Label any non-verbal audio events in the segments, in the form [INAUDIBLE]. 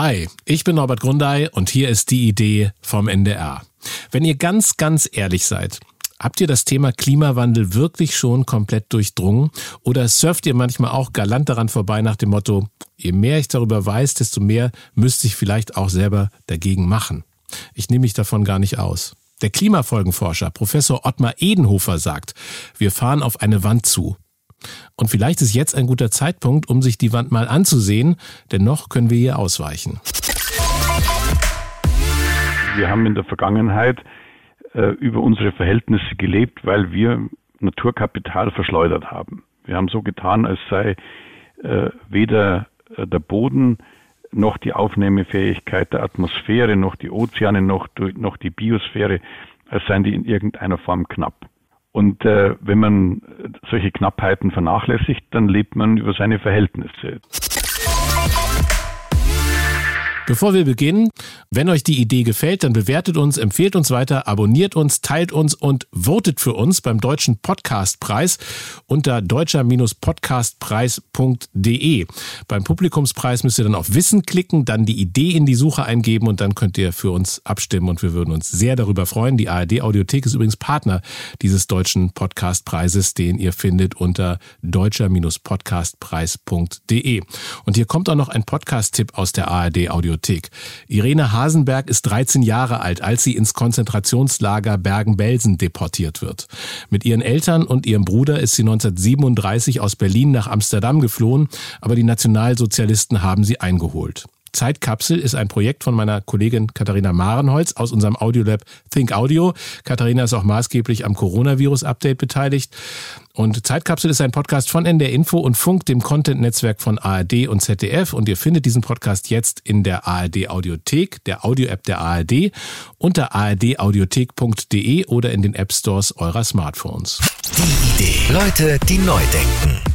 Hi, ich bin Norbert Grundei und hier ist die Idee vom NDR. Wenn ihr ganz, ganz ehrlich seid, habt ihr das Thema Klimawandel wirklich schon komplett durchdrungen oder surft ihr manchmal auch galant daran vorbei nach dem Motto, je mehr ich darüber weiß, desto mehr müsste ich vielleicht auch selber dagegen machen? Ich nehme mich davon gar nicht aus. Der Klimafolgenforscher Professor Ottmar Edenhofer sagt, wir fahren auf eine Wand zu. Und vielleicht ist jetzt ein guter Zeitpunkt, um sich die Wand mal anzusehen, denn noch können wir ihr ausweichen. Wir haben in der Vergangenheit äh, über unsere Verhältnisse gelebt, weil wir Naturkapital verschleudert haben. Wir haben so getan, als sei äh, weder äh, der Boden noch die Aufnahmefähigkeit der Atmosphäre, noch die Ozeane, noch, noch die Biosphäre, als seien die in irgendeiner Form knapp. Und äh, wenn man solche Knappheiten vernachlässigt, dann lebt man über seine Verhältnisse. Bevor wir beginnen, wenn euch die Idee gefällt, dann bewertet uns, empfehlt uns weiter, abonniert uns, teilt uns und votet für uns beim Deutschen Podcastpreis unter deutscher-podcastpreis.de. Beim Publikumspreis müsst ihr dann auf Wissen klicken, dann die Idee in die Suche eingeben und dann könnt ihr für uns abstimmen und wir würden uns sehr darüber freuen. Die ARD Audiothek ist übrigens Partner dieses Deutschen Podcastpreises, den ihr findet unter deutscher-podcastpreis.de. Und hier kommt auch noch ein Podcast-Tipp aus der ARD Audiothek. Bibliothek. Irene Hasenberg ist 13 Jahre alt, als sie ins Konzentrationslager Bergen-Belsen deportiert wird. Mit ihren Eltern und ihrem Bruder ist sie 1937 aus Berlin nach Amsterdam geflohen, aber die Nationalsozialisten haben sie eingeholt. Zeitkapsel ist ein Projekt von meiner Kollegin Katharina Marenholz aus unserem Audiolab Think Audio. Katharina ist auch maßgeblich am Coronavirus-Update beteiligt. Und Zeitkapsel ist ein Podcast von NDR Info und Funk, dem Content-Netzwerk von ARD und ZDF. Und ihr findet diesen Podcast jetzt in der ARD Audiothek, der Audio-App der ARD, unter ardaudiothek.de oder in den App Stores eurer Smartphones. Die Idee. Leute, die neu denken.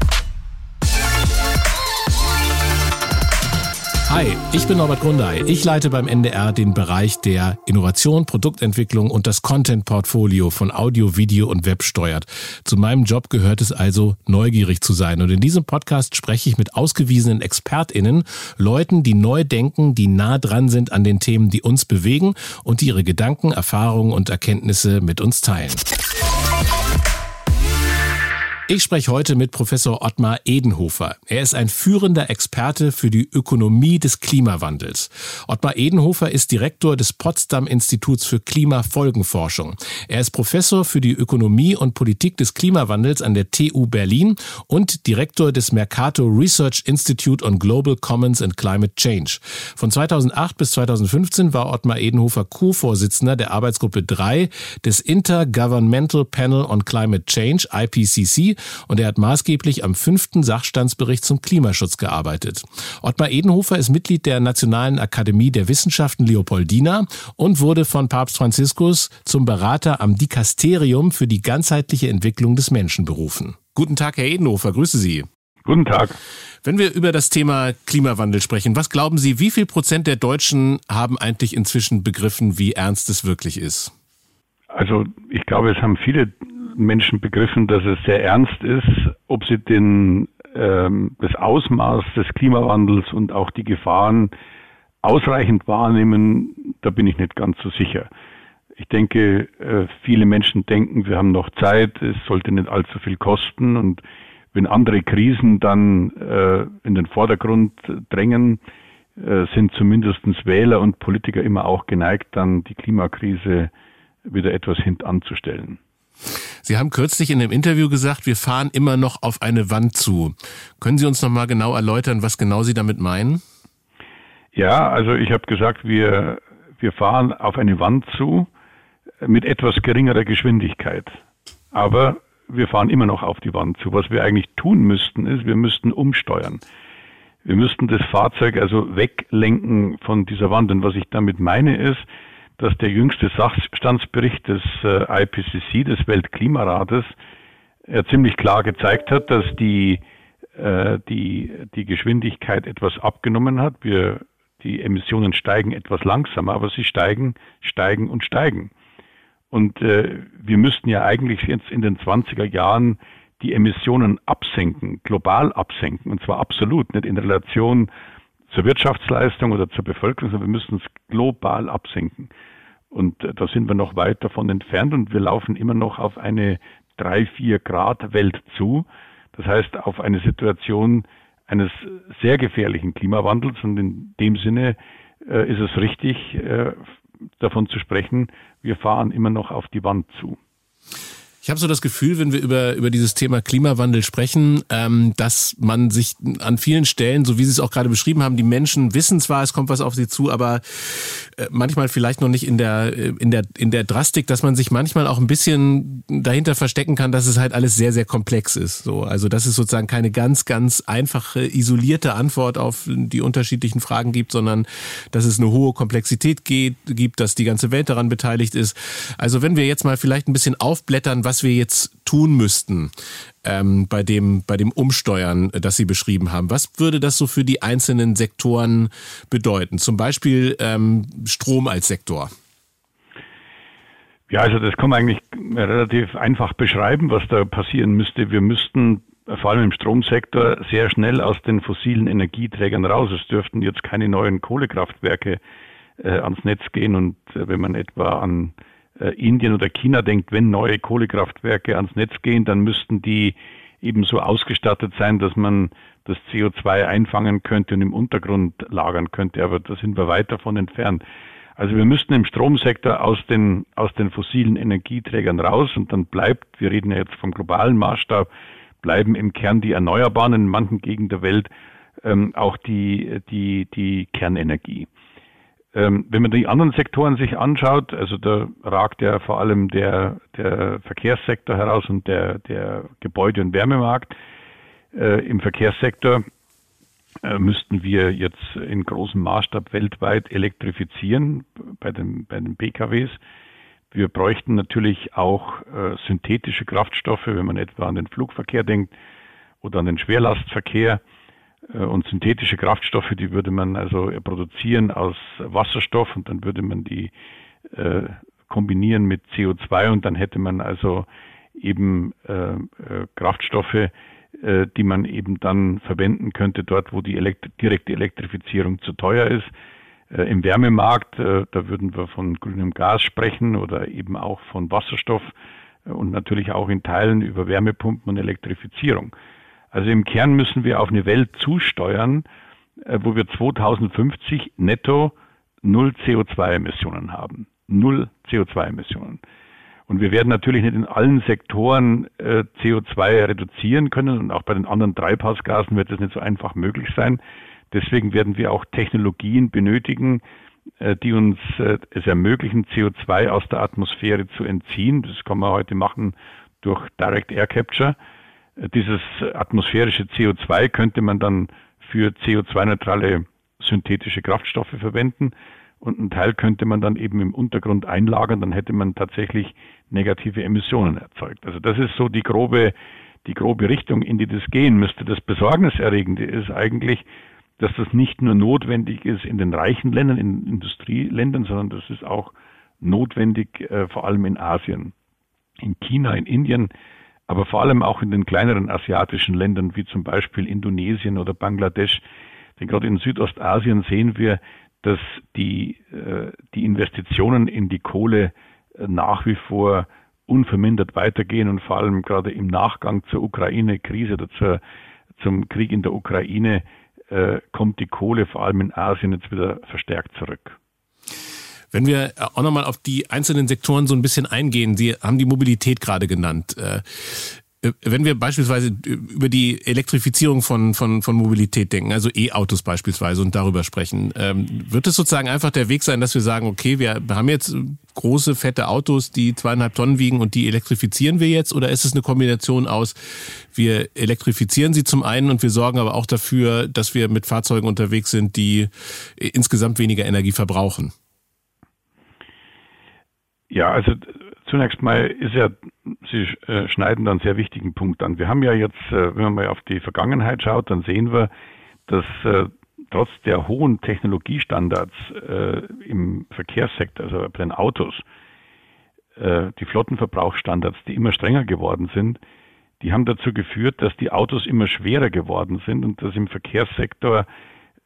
Hi, ich bin Norbert Grundei. Ich leite beim NDR den Bereich der Innovation, Produktentwicklung und das Content-Portfolio von Audio, Video und Web steuert. Zu meinem Job gehört es also, neugierig zu sein. Und in diesem Podcast spreche ich mit ausgewiesenen ExpertInnen, Leuten, die neu denken, die nah dran sind an den Themen, die uns bewegen und die ihre Gedanken, Erfahrungen und Erkenntnisse mit uns teilen. Ich spreche heute mit Professor Ottmar Edenhofer. Er ist ein führender Experte für die Ökonomie des Klimawandels. Ottmar Edenhofer ist Direktor des Potsdam Instituts für Klimafolgenforschung. Er ist Professor für die Ökonomie und Politik des Klimawandels an der TU Berlin und Direktor des Mercator Research Institute on Global Commons and Climate Change. Von 2008 bis 2015 war Ottmar Edenhofer Co-Vorsitzender der Arbeitsgruppe 3 des Intergovernmental Panel on Climate Change, IPCC, und er hat maßgeblich am fünften Sachstandsbericht zum Klimaschutz gearbeitet. Ottmar Edenhofer ist Mitglied der Nationalen Akademie der Wissenschaften Leopoldina und wurde von Papst Franziskus zum Berater am Dikasterium für die ganzheitliche Entwicklung des Menschen berufen. Guten Tag, Herr Edenhofer, grüße Sie. Guten Tag. Wenn wir über das Thema Klimawandel sprechen, was glauben Sie, wie viel Prozent der Deutschen haben eigentlich inzwischen begriffen, wie ernst es wirklich ist? Also ich glaube, es haben viele Menschen begriffen, dass es sehr ernst ist, ob sie den, ähm, das Ausmaß des Klimawandels und auch die Gefahren ausreichend wahrnehmen, da bin ich nicht ganz so sicher. Ich denke, äh, viele Menschen denken, wir haben noch Zeit, es sollte nicht allzu viel kosten und wenn andere Krisen dann äh, in den Vordergrund drängen, äh, sind zumindest Wähler und Politiker immer auch geneigt, dann die Klimakrise wieder etwas hintanzustellen. Sie haben kürzlich in einem Interview gesagt, wir fahren immer noch auf eine Wand zu. Können Sie uns noch mal genau erläutern, was genau Sie damit meinen? Ja, also ich habe gesagt, wir, wir fahren auf eine Wand zu mit etwas geringerer Geschwindigkeit. Aber wir fahren immer noch auf die Wand zu. Was wir eigentlich tun müssten, ist, wir müssten umsteuern. Wir müssten das Fahrzeug also weglenken von dieser Wand. Und was ich damit meine ist, dass der jüngste Sachstandsbericht des äh, IPCC, des Weltklimarates, äh, ziemlich klar gezeigt hat, dass die, äh, die, die Geschwindigkeit etwas abgenommen hat. Wir, die Emissionen steigen etwas langsamer, aber sie steigen, steigen und steigen. Und wir müssten ja eigentlich jetzt in den 20er Jahren die Emissionen absenken, global absenken, und zwar absolut, nicht in Relation zur Wirtschaftsleistung oder zur Bevölkerung, sondern wir müssen es global absenken. Und äh, da sind wir noch weit davon entfernt und wir laufen immer noch auf eine drei, vier Grad Welt zu. Das heißt, auf eine Situation eines sehr gefährlichen Klimawandels. Und in dem Sinne äh, ist es richtig, äh, davon zu sprechen, wir fahren immer noch auf die Wand zu. Ich habe so das Gefühl, wenn wir über, über dieses Thema Klimawandel sprechen, ähm, dass man sich an vielen Stellen, so wie Sie es auch gerade beschrieben haben, die Menschen wissen zwar, es kommt was auf sie zu, aber äh, manchmal vielleicht noch nicht in der, äh, in, der, in der Drastik, dass man sich manchmal auch ein bisschen dahinter verstecken kann, dass es halt alles sehr, sehr komplex ist. So, also dass es sozusagen keine ganz, ganz einfache, isolierte Antwort auf die unterschiedlichen Fragen gibt, sondern dass es eine hohe Komplexität geht, gibt, dass die ganze Welt daran beteiligt ist. Also wenn wir jetzt mal vielleicht ein bisschen aufblättern, was was wir jetzt tun müssten ähm, bei, dem, bei dem Umsteuern, das Sie beschrieben haben. Was würde das so für die einzelnen Sektoren bedeuten? Zum Beispiel ähm, Strom als Sektor. Ja, also das kann man eigentlich relativ einfach beschreiben, was da passieren müsste. Wir müssten vor allem im Stromsektor sehr schnell aus den fossilen Energieträgern raus. Es dürften jetzt keine neuen Kohlekraftwerke äh, ans Netz gehen und äh, wenn man etwa an äh, Indien oder China denkt, wenn neue Kohlekraftwerke ans Netz gehen, dann müssten die eben so ausgestattet sein, dass man das CO2 einfangen könnte und im Untergrund lagern könnte. Aber da sind wir weit davon entfernt. Also wir müssten im Stromsektor aus den, aus den fossilen Energieträgern raus und dann bleibt, wir reden ja jetzt vom globalen Maßstab, bleiben im Kern die Erneuerbaren in manchen Gegenden der Welt ähm, auch die, die, die Kernenergie. Ähm, wenn man die anderen Sektoren sich anschaut, also da ragt ja vor allem der, der Verkehrssektor heraus und der, der Gebäude- und Wärmemarkt. Äh, Im Verkehrssektor äh, müssten wir jetzt in großem Maßstab weltweit elektrifizieren bei den, bei den PKWs. Wir bräuchten natürlich auch äh, synthetische Kraftstoffe, wenn man etwa an den Flugverkehr denkt oder an den Schwerlastverkehr. Äh, und synthetische Kraftstoffe, die würde man also produzieren aus Wasserstoff und dann würde man die äh, kombinieren mit CO2 und dann hätte man also eben äh, äh, Kraftstoffe, äh, die man eben dann verwenden könnte dort, wo die Elektri direkte Elektrifizierung zu teuer ist. Äh, Im Wärmemarkt, da würden wir von grünem Gas sprechen oder eben auch von Wasserstoff und natürlich auch in Teilen über Wärmepumpen und Elektrifizierung. Also im Kern müssen wir auf eine Welt zusteuern, äh, wo wir 2050 netto null CO2-Emissionen haben. Null CO2-Emissionen. Und wir werden natürlich nicht in allen Sektoren äh, CO2 reduzieren können und auch bei den anderen Treibhausgasen wird das nicht so einfach möglich sein. Deswegen werden wir auch Technologien benötigen, äh, die uns äh, es ermöglichen, CO2 aus der Atmosphäre zu entziehen. Das kann man heute machen durch Direct Air Capture. Dieses atmosphärische CO2 könnte man dann für CO2-neutrale synthetische Kraftstoffe verwenden und einen Teil könnte man dann eben im Untergrund einlagern, dann hätte man tatsächlich negative Emissionen erzeugt. Also das ist so die grobe, die grobe Richtung, in die das gehen müsste. Das Besorgniserregende ist eigentlich, dass das nicht nur notwendig ist in den reichen Ländern, in Industrieländern, sondern das ist auch notwendig äh, vor allem in Asien. In China, in Indien aber vor allem auch in den kleineren asiatischen Ländern wie zum Beispiel Indonesien oder Bangladesch. Denn gerade in Südostasien sehen wir, dass die, äh, die Investitionen in die Kohle äh, nach wie vor unvermindert weitergehen und vor allem gerade im Nachgang zur Ukraine-Krise oder zur, zum Krieg in der Ukraine äh, kommt die Kohle vor allem in Asien jetzt wieder verstärkt zurück. Wenn wir auch nochmal auf die einzelnen Sektoren so ein bisschen eingehen, Sie haben die Mobilität gerade genannt. Äh, äh, wenn wir beispielsweise über die Elektrifizierung von, von, von Mobilität denken, also E-Autos beispielsweise und darüber sprechen, ähm, wird es sozusagen einfach der Weg sein, dass wir sagen, okay, wir haben jetzt große, fette Autos, die zweieinhalb Tonnen wiegen und die elektrifizieren wir jetzt? Oder ist es eine Kombination aus, wir elektrifizieren sie zum einen und wir sorgen aber auch dafür, dass wir mit Fahrzeugen unterwegs sind, die insgesamt weniger Energie verbrauchen? Ja, also zunächst mal ist ja, Sie äh, schneiden da einen sehr wichtigen Punkt an. Wir haben ja jetzt, äh, wenn man mal auf die Vergangenheit schaut, dann sehen wir, dass äh, trotz der hohen Technologiestandards im Verkehrssektor, also bei den Autos, die Flottenverbrauchsstandards, die immer strenger geworden sind, die haben dazu geführt, dass die Autos immer schwerer geworden sind und dass im Verkehrssektor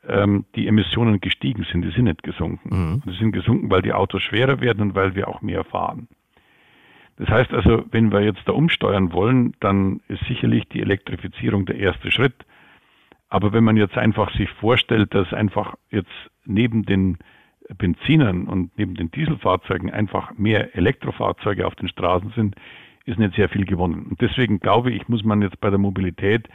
ähm, die Emissionen gestiegen sind, die sind nicht gesunken. Mhm. Die sind gesunken, weil die Autos schwerer werden und weil wir auch mehr fahren. Das heißt also, wenn wir jetzt da umsteuern wollen, dann ist sicherlich die Elektrifizierung der erste Schritt. Aber wenn man jetzt einfach sich vorstellt, dass einfach jetzt neben den Benzinern und neben den Dieselfahrzeugen einfach mehr Elektrofahrzeuge auf den Straßen sind, ist nicht sehr viel gewonnen. Und deswegen glaube ich, muss man jetzt bei der Mobilität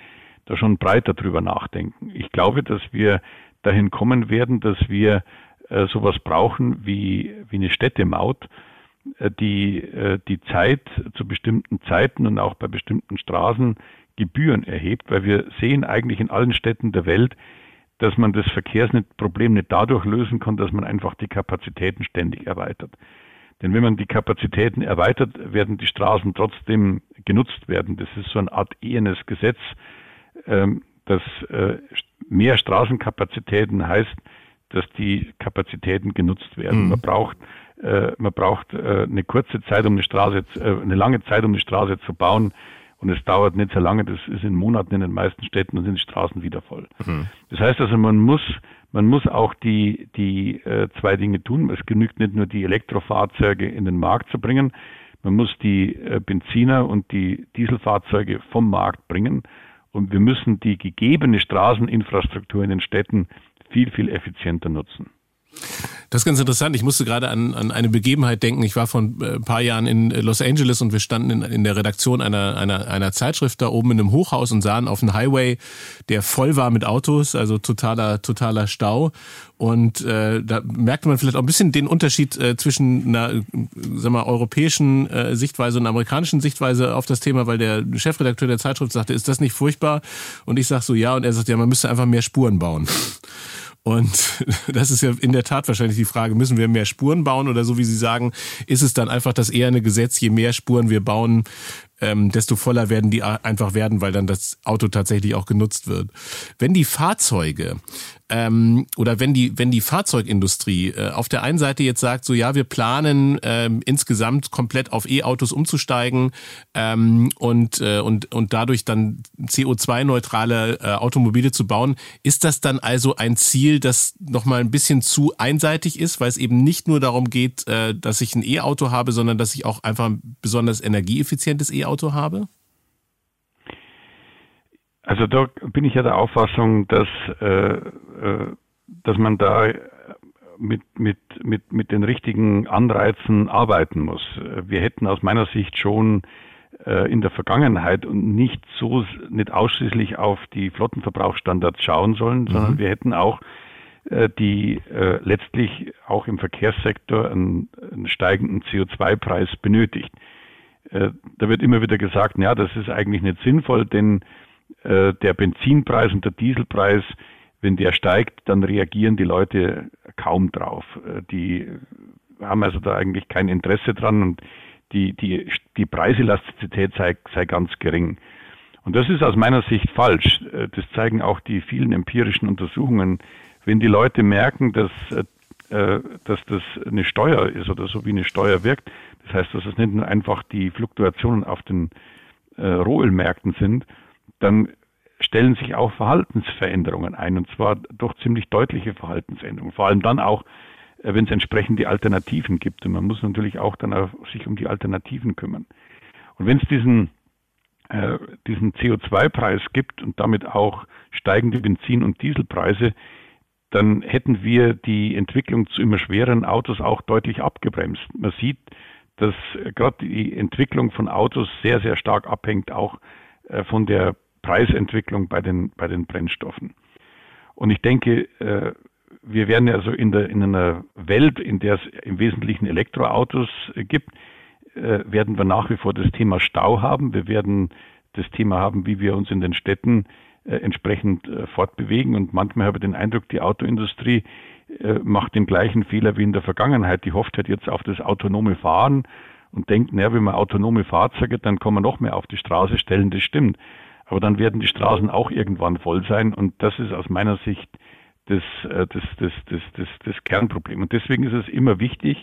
da schon breiter drüber nachdenken. Ich glaube, dass wir dahin kommen werden, dass wir äh, sowas brauchen wie, wie eine Städtemaut, äh, die äh, die Zeit zu bestimmten Zeiten und auch bei bestimmten Straßen Gebühren erhebt, weil wir sehen eigentlich in allen Städten der Welt, dass man das Verkehrsproblem nicht dadurch lösen kann, dass man einfach die Kapazitäten ständig erweitert. Denn wenn man die Kapazitäten erweitert, werden die Straßen trotzdem genutzt werden. Das ist so eine Art ehenes Gesetz, dass äh, mehr Straßenkapazitäten heißt, dass die Kapazitäten genutzt werden. Mhm. Man braucht äh, man braucht äh, eine kurze Zeit, um eine Straße, eine lange Zeit, um eine Straße zu bauen. Und es dauert nicht sehr lange, das ist in Monaten in den meisten Städten und sind die Straßen wieder voll. Mhm. Das heißt also, man muss, man muss auch die, die äh, zwei Dinge tun. Es genügt nicht nur die Elektrofahrzeuge in den Markt zu bringen, man muss die äh, Benziner und die Dieselfahrzeuge vom Markt bringen. Und wir müssen die gegebene Straßeninfrastruktur in den Städten viel, viel effizienter nutzen. Das ist ganz interessant. Ich musste gerade an, an eine Begebenheit denken. Ich war vor ein äh, paar Jahren in Los Angeles und wir standen in, in der Redaktion einer, einer, einer Zeitschrift da oben in einem Hochhaus und sahen auf einen Highway, der voll war mit Autos, also totaler, totaler Stau. Und äh, da merkte man vielleicht auch ein bisschen den Unterschied äh, zwischen einer sag mal, europäischen äh, Sichtweise und amerikanischen Sichtweise auf das Thema, weil der Chefredakteur der Zeitschrift sagte, ist das nicht furchtbar? Und ich sag so, ja. Und er sagt, ja, man müsste einfach mehr Spuren bauen. Und [LAUGHS] das ist ja in der Tat wahrscheinlich die Frage, müssen wir mehr Spuren bauen oder so wie Sie sagen, ist es dann einfach das eher eine Gesetz, je mehr Spuren wir bauen, ähm, desto voller werden die einfach werden, weil dann das Auto tatsächlich auch genutzt wird. Wenn die Fahrzeuge ähm, oder wenn die wenn die Fahrzeugindustrie äh, auf der einen Seite jetzt sagt, so ja, wir planen ähm, insgesamt komplett auf E-Autos umzusteigen ähm, und äh, und und dadurch dann CO2-neutrale äh, Automobile zu bauen, ist das dann also ein Ziel, das noch mal ein bisschen zu einseitig ist, weil es eben nicht nur darum geht, äh, dass ich ein E-Auto habe, sondern dass ich auch einfach ein besonders energieeffizientes E-Auto Auto habe? Also da bin ich ja der Auffassung, dass, äh, äh, dass man da mit, mit, mit, mit den richtigen Anreizen arbeiten muss. Wir hätten aus meiner Sicht schon äh, in der Vergangenheit und nicht so, nicht ausschließlich auf die Flottenverbrauchsstandards schauen sollen, mhm. sondern wir hätten auch äh, die äh, letztlich auch im Verkehrssektor einen, einen steigenden CO2-Preis benötigt. Äh, da wird immer wieder gesagt, ja, das ist eigentlich nicht sinnvoll, denn äh, der Benzinpreis und der Dieselpreis, wenn der steigt, dann reagieren die Leute kaum drauf. Äh, die haben also da eigentlich kein Interesse dran und die, die, die Preiselastizität sei, sei ganz gering. Und das ist aus meiner Sicht falsch. Das zeigen auch die vielen empirischen Untersuchungen. Wenn die Leute merken, dass, dass das eine Steuer ist oder so wie eine Steuer wirkt, das heißt, dass es nicht nur einfach die Fluktuationen auf den äh, Rohölmärkten sind, dann stellen sich auch Verhaltensveränderungen ein, und zwar doch ziemlich deutliche Verhaltensänderungen. Vor allem dann auch, äh, wenn es entsprechende Alternativen gibt. Und man muss natürlich auch dann auch sich um die Alternativen kümmern. Und wenn es diesen, äh, diesen CO2-Preis gibt und damit auch steigende Benzin- und Dieselpreise, dann hätten wir die Entwicklung zu immer schwereren Autos auch deutlich abgebremst. Man sieht, dass gerade die Entwicklung von Autos sehr, sehr stark abhängt auch äh, von der Preisentwicklung bei den, bei den Brennstoffen. Und ich denke, äh, wir werden also in, der, in einer Welt, in der es im Wesentlichen Elektroautos gibt, äh, werden wir nach wie vor das Thema Stau haben. Wir werden das Thema haben, wie wir uns in den Städten entsprechend fortbewegen. Und manchmal habe ich den Eindruck, die Autoindustrie äh, macht den gleichen Fehler wie in der Vergangenheit. Die hofft halt jetzt auf das autonome Fahren und denkt, naja, wenn wir autonome Fahrzeuge, dann kann man noch mehr auf die Straße stellen, das stimmt. Aber dann werden die Straßen auch irgendwann voll sein und das ist aus meiner Sicht das, äh, das, das, das, das, das Kernproblem. Und deswegen ist es immer wichtig,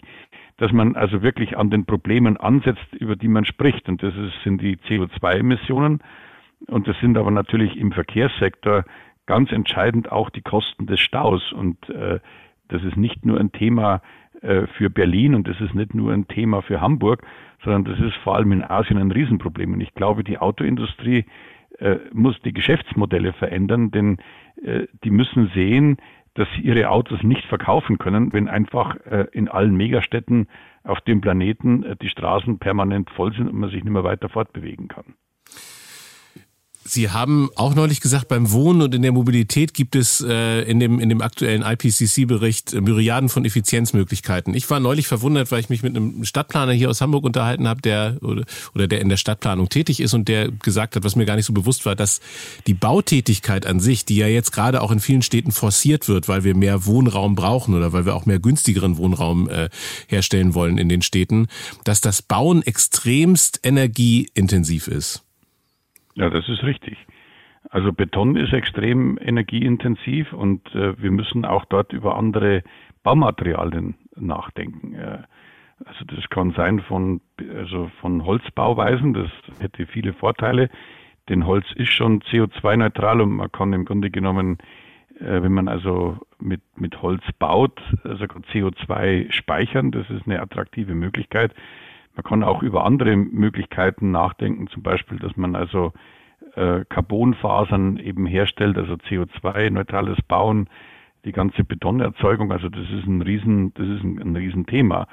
dass man also wirklich an den Problemen ansetzt, über die man spricht. Und das ist, sind die CO2-Emissionen. Und das sind aber natürlich im Verkehrssektor ganz entscheidend auch die Kosten des Staus. Und äh, das ist nicht nur ein Thema äh, für Berlin und das ist nicht nur ein Thema für Hamburg, sondern das ist vor allem in Asien ein Riesenproblem. Und ich glaube, die Autoindustrie muss die Geschäftsmodelle verändern, denn äh, die müssen sehen, dass sie ihre Autos nicht verkaufen können, wenn einfach äh, in allen Megastädten auf dem Planeten äh, die Straßen permanent voll sind und man sich nicht mehr weiter fortbewegen kann. Sie haben auch neulich gesagt, beim Wohnen und in der Mobilität gibt es äh, in, dem, in dem aktuellen IPCC-Bericht äh, Myriaden von Effizienzmöglichkeiten. Ich war neulich verwundert, weil ich mich mit einem Stadtplaner hier aus Hamburg unterhalten habe, der oder, oder der in der Stadtplanung tätig ist und der gesagt hat, was mir gar nicht so bewusst war, dass die Bautätigkeit an sich, die ja jetzt gerade auch in vielen Städten forciert wird, weil wir mehr Wohnraum brauchen oder weil wir auch mehr günstigeren Wohnraum äh, herstellen wollen in den Städten, dass das Bauen extremst energieintensiv ist. Ja, das ist richtig. Also Beton ist extrem energieintensiv und äh, wir müssen auch dort über andere Baumaterialien nachdenken. Äh, also das kann sein von, also von Holzbauweisen, das hätte viele Vorteile, denn Holz ist schon CO2-neutral und man kann im Grunde genommen, äh, wenn man also mit, mit Holz baut, also CO2 speichern, das ist eine attraktive Möglichkeit. Man kann auch über andere Möglichkeiten nachdenken, zum Beispiel, dass man also äh, Carbonfasern eben herstellt, also CO2-neutrales Bauen, die ganze Betonerzeugung. Also das ist ein Riesen, das ist ein, ein Riesenthema,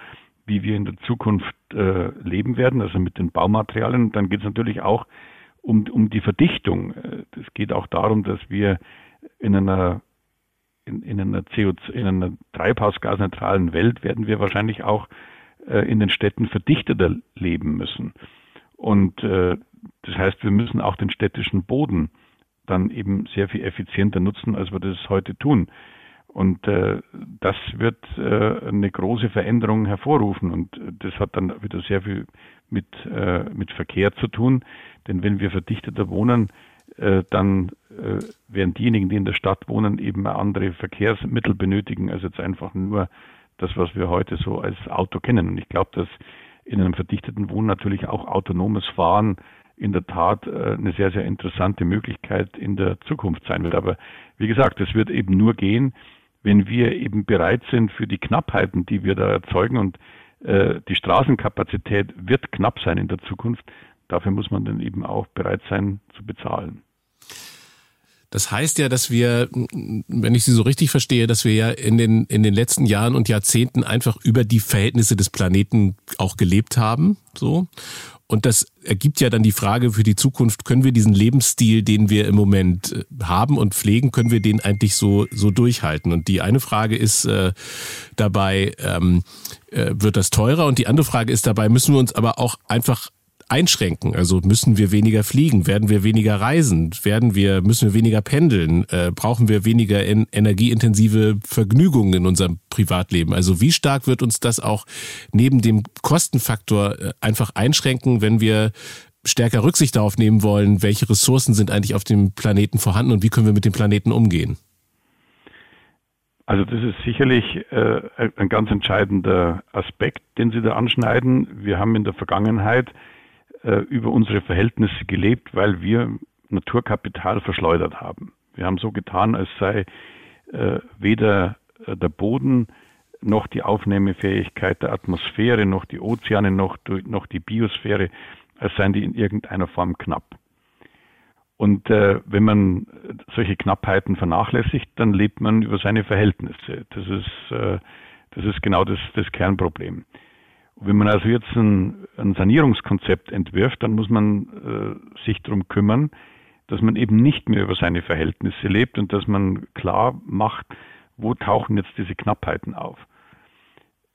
wie wir in der Zukunft äh, leben werden, also mit den Baumaterialien. Dann geht es natürlich auch um, um die Verdichtung. Es geht auch darum, dass wir in einer in, in einer CO2, in einer treibhausgasneutralen Welt werden wir wahrscheinlich auch äh, in den Städten verdichteter leben müssen. Und äh, das heißt, wir müssen auch den städtischen Boden dann eben sehr viel effizienter nutzen, als wir das heute tun. Und äh, das wird äh, eine große Veränderung hervorrufen. Und das hat dann wieder sehr viel mit, äh, mit Verkehr zu tun. Denn wenn wir verdichteter wohnen, äh, dann äh, werden diejenigen, die in der Stadt wohnen, eben andere Verkehrsmittel benötigen, als jetzt einfach nur das, was wir heute so als Auto kennen. Und ich glaube, dass in einem verdichteten Wohnen natürlich auch autonomes Fahren in der Tat äh, eine sehr, sehr interessante Möglichkeit in der Zukunft sein wird. Aber wie gesagt, es wird eben nur gehen, wenn wir eben bereit sind für die Knappheiten, die wir da erzeugen und äh, die Straßenkapazität wird knapp sein in der Zukunft. Dafür muss man dann eben auch bereit sein zu bezahlen. Das heißt ja, dass wir, wenn ich Sie so richtig verstehe, dass wir ja in den, in den letzten Jahren und Jahrzehnten einfach über die Verhältnisse des Planeten auch gelebt haben, so. Und das ergibt ja dann die Frage für die Zukunft, können wir diesen Lebensstil, den wir im Moment äh, haben und pflegen, können wir den eigentlich so, so durchhalten? Und die eine Frage ist äh, dabei, ähm, äh, wird das teurer? Und die andere Frage ist dabei, müssen wir uns aber auch einfach einschränken? Also müssen wir weniger fliegen? Werden wir weniger reisen? Werden wir, müssen wir weniger pendeln? Äh, brauchen wir weniger en energieintensive Vergnügungen in unserem Privatleben? Also wie stark wird uns das auch neben dem Kostenfaktor äh, einfach einschränken, wenn wir stärker Rücksicht darauf nehmen wollen, welche Ressourcen sind eigentlich auf dem Planeten vorhanden und wie können wir mit dem Planeten umgehen? Also das ist sicherlich äh, ein ganz entscheidender Aspekt, den Sie da anschneiden. Wir haben in der Vergangenheit äh, über unsere Verhältnisse gelebt, weil wir Naturkapital verschleudert haben. Wir haben so getan, als sei äh, weder äh, der Boden noch die Aufnahmefähigkeit der Atmosphäre, noch die Ozeane, noch, noch die Biosphäre, als seien die in irgendeiner Form knapp. Und äh, wenn man solche Knappheiten vernachlässigt, dann lebt man über seine Verhältnisse. Das ist, äh, das ist genau das, das Kernproblem. Wenn man also jetzt ein, ein Sanierungskonzept entwirft, dann muss man äh, sich darum kümmern, dass man eben nicht mehr über seine Verhältnisse lebt und dass man klar macht, wo tauchen jetzt diese Knappheiten auf.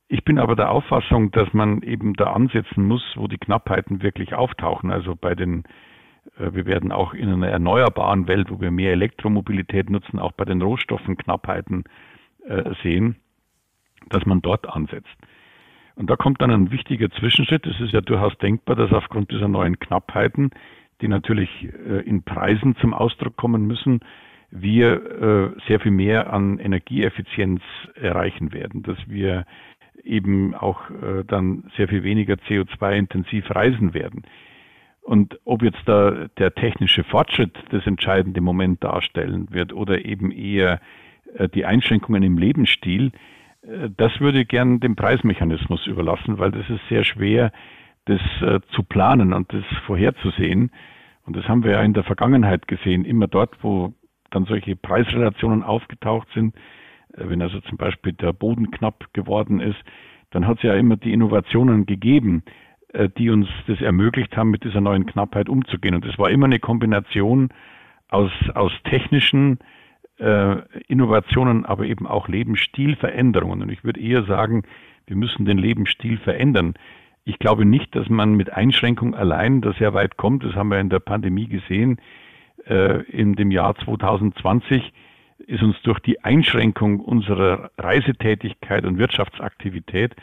Ich bin aber der Auffassung, dass man eben da ansetzen muss, wo die Knappheiten wirklich auftauchen. Also bei den, äh, wir werden auch in einer erneuerbaren Welt, wo wir mehr Elektromobilität nutzen, auch bei den Rohstoffen Knappheiten äh, sehen, dass man dort ansetzt. Und da kommt dann ein wichtiger Zwischenschritt. Es ist ja durchaus denkbar, dass aufgrund dieser neuen Knappheiten, die natürlich äh, in Preisen zum Ausdruck kommen müssen, wir äh, sehr viel mehr an Energieeffizienz erreichen werden, dass wir eben auch äh, dann sehr viel weniger CO2-intensiv reisen werden. Und ob jetzt da der technische Fortschritt das entscheidende Moment darstellen wird oder eben eher die Einschränkungen im Lebensstil, das würde ich gern dem Preismechanismus überlassen, weil das ist sehr schwer, das äh, zu planen und das vorherzusehen. Und das haben wir ja in der Vergangenheit gesehen, immer dort, wo dann solche Preisrelationen aufgetaucht sind, wenn also zum Beispiel der Boden knapp geworden ist, dann hat es ja immer die Innovationen gegeben, die uns das ermöglicht haben, mit dieser neuen Knappheit umzugehen. Und es war immer eine Kombination aus, aus technischen äh, Innovationen, aber eben auch Lebensstilveränderungen. Und ich würde eher sagen, wir müssen den Lebensstil verändern. Ich glaube nicht, dass man mit Einschränkung allein da sehr weit kommt. Das haben wir in der Pandemie gesehen. Äh, in dem Jahr 2020 ist uns durch die Einschränkung unserer Reisetätigkeit und Wirtschaftsaktivität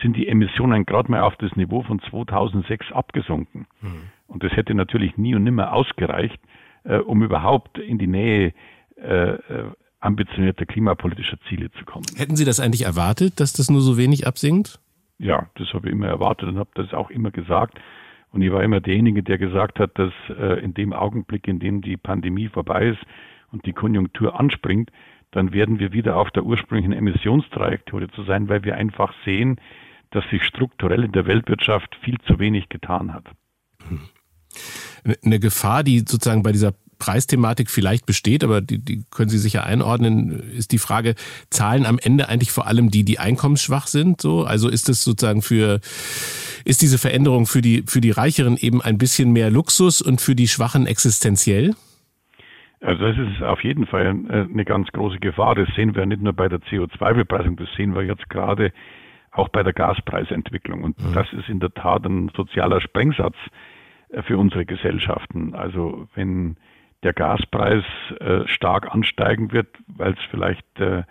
sind die Emissionen gerade mal auf das Niveau von 2006 abgesunken. Mhm. Und das hätte natürlich nie und nimmer ausgereicht, äh, um überhaupt in die Nähe äh, äh, ambitionierter klimapolitischer Ziele zu kommen. Hätten Sie das eigentlich erwartet, dass das nur so wenig absinkt? Ja, das habe ich immer erwartet und habe das auch immer gesagt. Und ich war immer derjenige, der gesagt hat, dass äh, in dem Augenblick, in dem die Pandemie vorbei ist und die Konjunktur anspringt, dann werden wir wieder auf der ursprünglichen Emissionstrajektorie zu sein, weil wir einfach sehen, dass sich strukturell in der Weltwirtschaft viel zu wenig getan hat. Eine Gefahr, die sozusagen bei dieser Preisthematik vielleicht besteht, aber die, die können Sie sicher einordnen, ist die Frage, zahlen am Ende eigentlich vor allem die, die einkommensschwach sind? So, also ist es sozusagen für, ist diese Veränderung für die, für die Reicheren eben ein bisschen mehr Luxus und für die Schwachen existenziell? Also das ist auf jeden Fall eine ganz große Gefahr. Das sehen wir nicht nur bei der CO2-Bepreisung, das sehen wir jetzt gerade auch bei der Gaspreisentwicklung. Und mhm. das ist in der Tat ein sozialer Sprengsatz äh, für unsere Gesellschaften. Also wenn der Gaspreis äh, stark ansteigen wird, weil es vielleicht äh,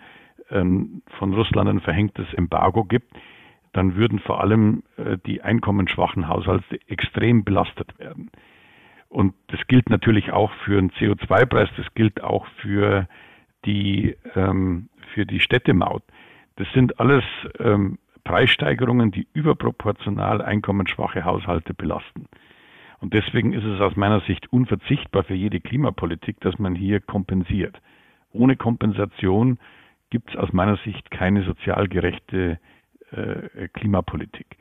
ähm, von Russland ein verhängtes Embargo gibt, dann würden vor allem äh, die einkommensschwachen Haushalte extrem belastet werden. Und das gilt natürlich auch für den CO2-Preis, das gilt auch für die, ähm, für die Städtemaut. Das sind alles ähm, Preissteigerungen, die überproportional einkommensschwache Haushalte belasten. Und deswegen ist es aus meiner Sicht unverzichtbar für jede Klimapolitik, dass man hier kompensiert. Ohne Kompensation gibt es aus meiner Sicht keine sozial gerechte äh, Klimapolitik.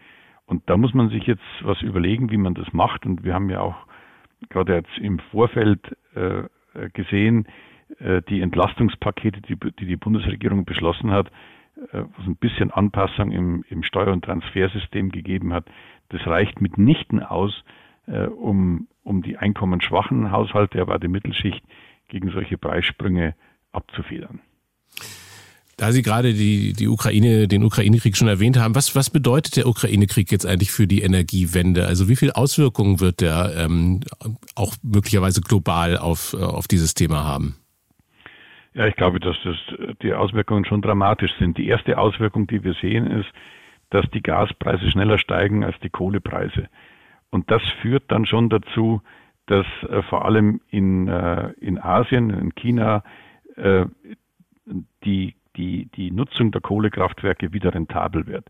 Und da muss man sich jetzt was überlegen, wie man das macht. Und wir haben ja auch gerade jetzt im Vorfeld äh, gesehen, äh, die Entlastungspakete, die, die, die Bundesregierung beschlossen hat, äh, was ein bisschen Anpassung im, im Steuer- und Transfersystem gegeben hat. Das reicht mitnichten aus, äh, um, um die einkommensschwachen Haushalte, aber die Mittelschicht gegen solche Preissprünge abzufedern. Da Sie gerade die, die Ukraine, den Ukraine-Krieg schon erwähnt haben, was, was bedeutet der Ukraine-Krieg jetzt eigentlich für die Energiewende? Also wie viele Auswirkungen wird der ähm, auch möglicherweise global auf, äh, auf dieses Thema haben? Ja, ich glaube, dass das, die Auswirkungen schon dramatisch sind. Die erste Auswirkung, die wir sehen, ist, dass die Gaspreise schneller steigen als die Kohlepreise. Und das führt dann schon dazu, dass äh, vor allem in, äh, in Asien, in China, äh, die, die, die Nutzung der Kohlekraftwerke wieder rentabel wird.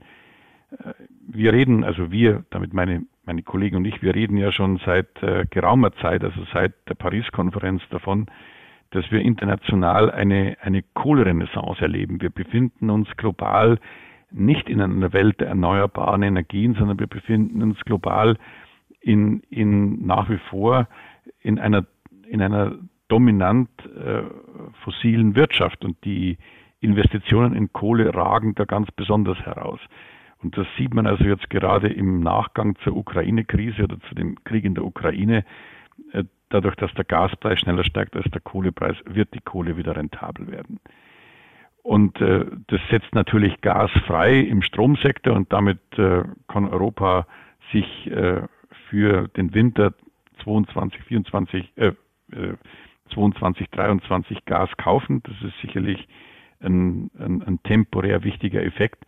Äh, wir reden, also wir, damit meine, meine Kollegen und ich, wir reden ja schon seit äh, geraumer Zeit, also seit der Paris-Konferenz davon, dass wir international eine, eine Kohlerenaissance erleben. Wir befinden uns global nicht in einer Welt der erneuerbaren Energien, sondern wir befinden uns global in, in nach wie vor in einer, in einer dominant äh, fossilen Wirtschaft und die Investitionen in Kohle ragen da ganz besonders heraus. Und das sieht man also jetzt gerade im Nachgang zur Ukraine-Krise oder zu dem Krieg in der Ukraine. Äh, dadurch, dass der Gaspreis schneller steigt als der Kohlepreis, wird die Kohle wieder rentabel werden. Und äh, das setzt natürlich Gas frei im Stromsektor und damit äh, kann Europa sich äh, für den Winter 22, 24, äh, 22, 23 Gas kaufen. Das ist sicherlich ein, ein, ein temporär wichtiger Effekt.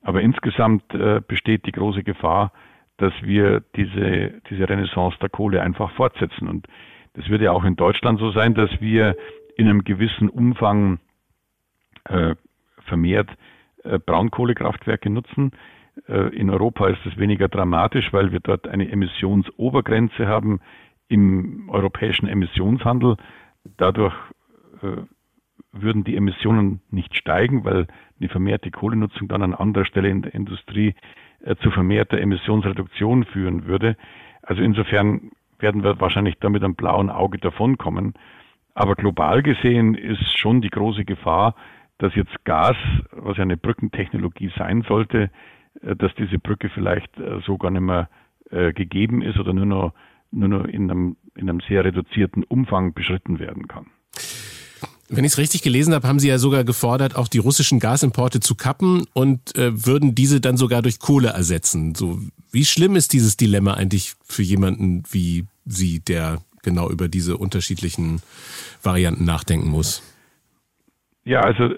Aber insgesamt äh, besteht die große Gefahr, dass wir diese, diese Renaissance der Kohle einfach fortsetzen. Und das wird ja auch in Deutschland so sein, dass wir in einem gewissen Umfang äh, vermehrt äh, Braunkohlekraftwerke nutzen. Äh, in Europa ist es weniger dramatisch, weil wir dort eine Emissionsobergrenze haben im europäischen Emissionshandel. Dadurch äh, würden die Emissionen nicht steigen, weil eine vermehrte Kohlenutzung dann an anderer Stelle in der Industrie äh, zu vermehrter Emissionsreduktion führen würde. Also insofern werden wir wahrscheinlich damit am blauen Auge davonkommen. Aber global gesehen ist schon die große Gefahr, dass jetzt Gas, was ja eine Brückentechnologie sein sollte, dass diese Brücke vielleicht äh, so gar nicht mehr äh, gegeben ist oder nur noch, nur noch in, einem, in einem sehr reduzierten Umfang beschritten werden kann. Wenn ich es richtig gelesen habe, haben Sie ja sogar gefordert, auch die russischen Gasimporte zu kappen und äh, würden diese dann sogar durch Kohle ersetzen. So, wie schlimm ist dieses Dilemma eigentlich für jemanden wie Sie, der genau über diese unterschiedlichen Varianten nachdenken muss? Ja, also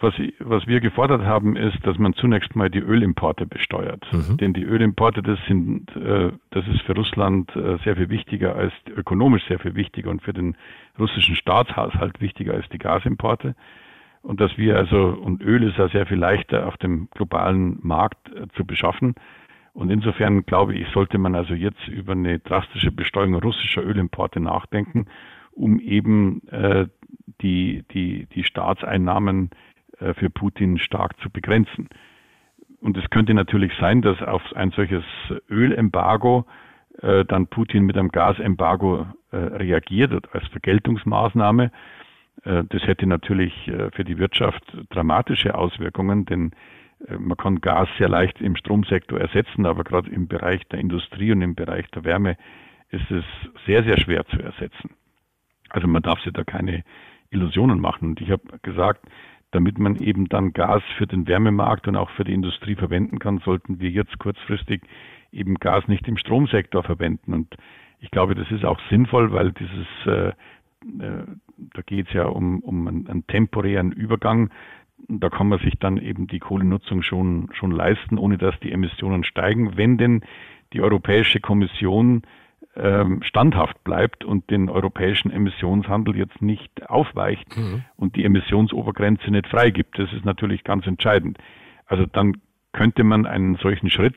was, was wir gefordert haben, ist, dass man zunächst mal die Ölimporte besteuert. Mhm. Denn die Ölimporte, das sind, äh, das ist für Russland äh, sehr viel wichtiger als ökonomisch sehr viel wichtiger und für den russischen Staatshaushalt wichtiger als die Gasimporte. Und dass wir also, und Öl ist ja sehr viel leichter auf dem globalen Markt äh, zu beschaffen. Und insofern glaube ich, sollte man also jetzt über eine drastische Besteuerung russischer Ölimporte nachdenken, um eben äh, die, die, die Staatseinnahmen äh, für Putin stark zu begrenzen. Und es könnte natürlich sein, dass auf ein solches Ölembargo äh, dann Putin mit einem Gasembargo äh, reagiert als Vergeltungsmaßnahme. Äh, das hätte natürlich äh, für die Wirtschaft dramatische Auswirkungen, denn man kann Gas sehr leicht im Stromsektor ersetzen, aber gerade im Bereich der Industrie und im Bereich der Wärme ist es sehr, sehr schwer zu ersetzen. Also man darf sich da keine Illusionen machen. Und ich habe gesagt, damit man eben dann Gas für den Wärmemarkt und auch für die Industrie verwenden kann, sollten wir jetzt kurzfristig eben Gas nicht im Stromsektor verwenden. Und ich glaube, das ist auch sinnvoll, weil dieses, äh, äh, da geht es ja um, um einen, einen, temporären Übergang. Da kann man sich dann eben die Kohlenutzung schon, schon leisten, ohne dass die Emissionen steigen. Wenn denn die Europäische Kommission standhaft bleibt und den europäischen Emissionshandel jetzt nicht aufweicht mhm. und die Emissionsobergrenze nicht freigibt. Das ist natürlich ganz entscheidend. Also dann könnte man einen solchen Schritt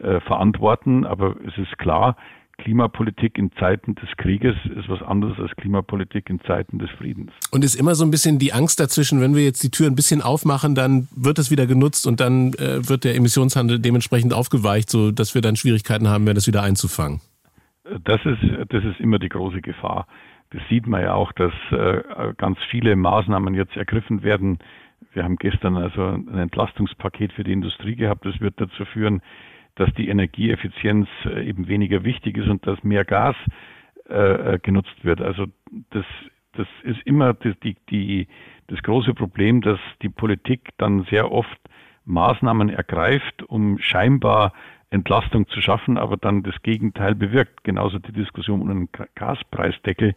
äh, verantworten, aber es ist klar, Klimapolitik in Zeiten des Krieges ist was anderes als Klimapolitik in Zeiten des Friedens. Und ist immer so ein bisschen die Angst dazwischen, wenn wir jetzt die Tür ein bisschen aufmachen, dann wird es wieder genutzt und dann äh, wird der Emissionshandel dementsprechend aufgeweicht, so dass wir dann Schwierigkeiten haben, das wieder einzufangen. Das ist, das ist immer die große Gefahr. Das sieht man ja auch, dass äh, ganz viele Maßnahmen jetzt ergriffen werden. Wir haben gestern also ein Entlastungspaket für die Industrie gehabt. Das wird dazu führen, dass die Energieeffizienz äh, eben weniger wichtig ist und dass mehr Gas äh, genutzt wird. Also das, das ist immer die, die, die, das große Problem, dass die Politik dann sehr oft Maßnahmen ergreift, um scheinbar Entlastung zu schaffen, aber dann das Gegenteil bewirkt. Genauso die Diskussion um einen Gaspreisdeckel.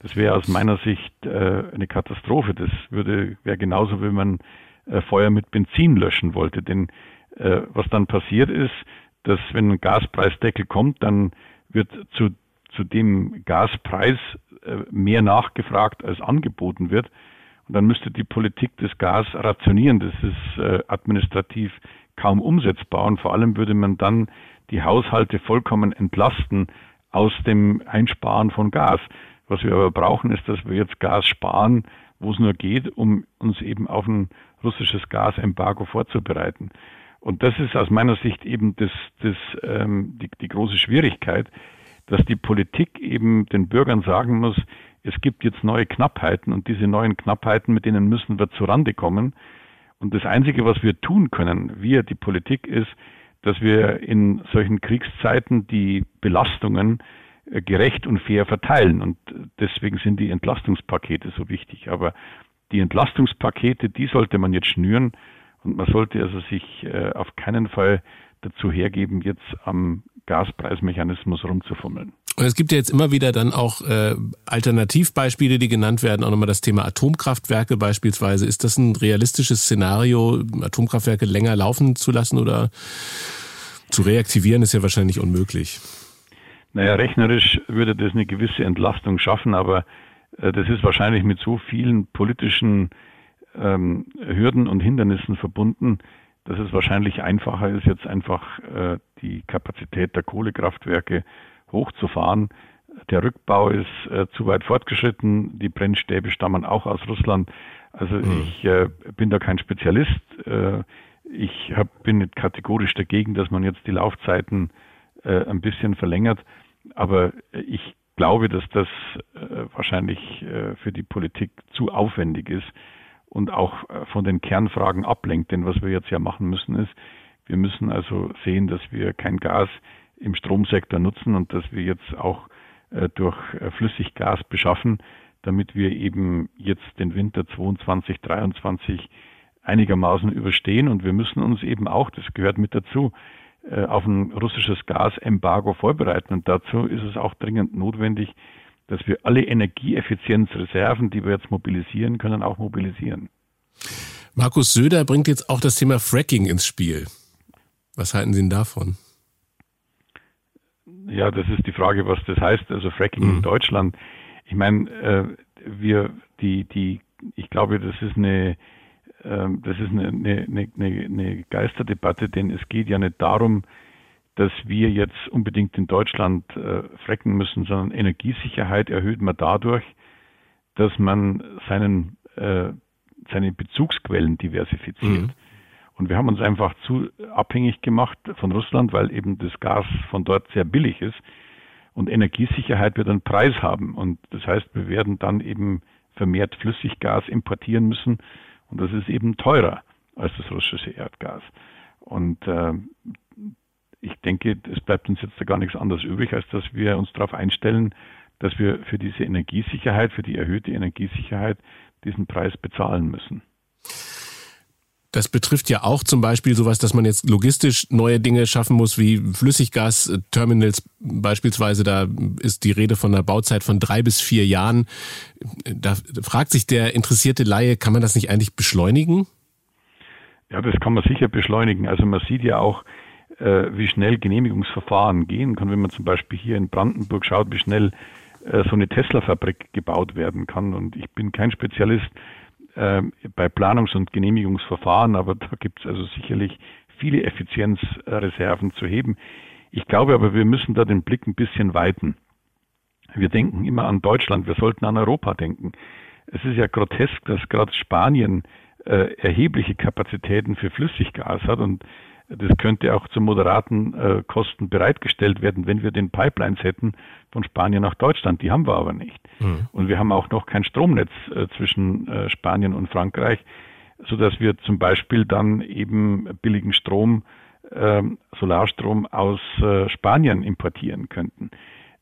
Das wäre aus meiner Sicht äh, eine Katastrophe. Das würde wäre genauso, wenn man äh, Feuer mit Benzin löschen wollte. Denn äh, was dann passiert ist, dass wenn ein Gaspreisdeckel kommt, dann wird zu, zu dem Gaspreis äh, mehr nachgefragt als angeboten wird. Dann müsste die Politik das Gas rationieren. Das ist äh, administrativ kaum umsetzbar und vor allem würde man dann die Haushalte vollkommen entlasten aus dem Einsparen von Gas. Was wir aber brauchen, ist, dass wir jetzt Gas sparen, wo es nur geht, um uns eben auf ein russisches Gasembargo vorzubereiten. Und das ist aus meiner Sicht eben das, das, ähm, die, die große Schwierigkeit, dass die Politik eben den Bürgern sagen muss, es gibt jetzt neue Knappheiten und diese neuen Knappheiten, mit denen müssen wir zurande kommen. Und das Einzige, was wir tun können, wir, die Politik, ist, dass wir in solchen Kriegszeiten die Belastungen äh, gerecht und fair verteilen. Und deswegen sind die Entlastungspakete so wichtig. Aber die Entlastungspakete, die sollte man jetzt schnüren. Und man sollte also sich äh, auf keinen Fall dazu hergeben, jetzt am Gaspreismechanismus rumzufummeln. Und es gibt ja jetzt immer wieder dann auch äh, Alternativbeispiele, die genannt werden, auch nochmal das Thema Atomkraftwerke beispielsweise. Ist das ein realistisches Szenario, Atomkraftwerke länger laufen zu lassen oder zu reaktivieren, ist ja wahrscheinlich unmöglich. Naja, rechnerisch würde das eine gewisse Entlastung schaffen, aber äh, das ist wahrscheinlich mit so vielen politischen ähm, Hürden und Hindernissen verbunden, dass es wahrscheinlich einfacher ist, jetzt einfach äh, die Kapazität der Kohlekraftwerke hochzufahren. Der Rückbau ist äh, zu weit fortgeschritten. Die Brennstäbe stammen auch aus Russland. Also mhm. ich äh, bin da kein Spezialist. Äh, ich hab, bin nicht kategorisch dagegen, dass man jetzt die Laufzeiten äh, ein bisschen verlängert. Aber ich glaube, dass das äh, wahrscheinlich äh, für die Politik zu aufwendig ist und auch äh, von den Kernfragen ablenkt. Denn was wir jetzt ja machen müssen ist, wir müssen also sehen, dass wir kein Gas im Stromsektor nutzen und dass wir jetzt auch äh, durch äh, Flüssiggas beschaffen, damit wir eben jetzt den Winter 22, 23 einigermaßen überstehen. Und wir müssen uns eben auch, das gehört mit dazu, auf ein russisches Gasembargo vorbereiten. Und dazu ist es auch dringend notwendig, dass wir alle Energieeffizienzreserven, die wir jetzt mobilisieren können, auch mobilisieren. Markus Söder bringt jetzt auch das Thema Fracking ins Spiel. Was halten Sie denn davon? Ja, das ist die Frage, was das heißt. Also Fracking mhm. in Deutschland. Ich meine, äh, wir, die, die, ich glaube, das ist eine, äh, das ist eine, eine, eine, eine Geisterdebatte, denn es geht ja nicht darum, dass wir jetzt unbedingt in Deutschland äh, frecken müssen, sondern Energiesicherheit erhöht man dadurch, dass man seinen, äh, seine Bezugsquellen diversifiziert. Mhm. Und wir haben uns einfach zu abhängig gemacht von Russland, weil eben das Gas von dort sehr billig ist. Und Energiesicherheit wird einen Preis haben. Und das heißt, wir werden dann eben vermehrt Flüssiggas importieren müssen. Und das ist eben teurer als das russische Erdgas. Und äh, ich denke, es bleibt uns jetzt da gar nichts anderes übrig, als dass wir uns darauf einstellen, dass wir für diese Energiesicherheit, für die erhöhte Energiesicherheit diesen Preis bezahlen müssen. Das betrifft ja auch zum Beispiel sowas, dass man jetzt logistisch neue Dinge schaffen muss, wie Flüssiggasterminals beispielsweise. Da ist die Rede von einer Bauzeit von drei bis vier Jahren. Da fragt sich der interessierte Laie, kann man das nicht eigentlich beschleunigen? Ja, das kann man sicher beschleunigen. Also man sieht ja auch, wie schnell Genehmigungsverfahren gehen kann, wenn man zum Beispiel hier in Brandenburg schaut, wie schnell äh, so eine Tesla-Fabrik gebaut werden kann. Und ich bin kein Spezialist, äh, bei Planungs- und Genehmigungsverfahren, aber da gibt es also sicherlich viele Effizienzreserven zu heben. Ich glaube aber, wir müssen da den Blick ein bisschen weiten. Wir denken immer an Deutschland, wir sollten an Europa denken. Es ist ja grotesk, dass gerade Spanien äh, erhebliche Kapazitäten für Flüssiggas hat und das könnte auch zu moderaten äh, Kosten bereitgestellt werden, wenn wir den Pipelines hätten von Spanien nach Deutschland. Die haben wir aber nicht. Mhm. Und wir haben auch noch kein Stromnetz äh, zwischen äh, Spanien und Frankreich, so dass wir zum Beispiel dann eben billigen Strom, ähm, Solarstrom aus äh, Spanien importieren könnten.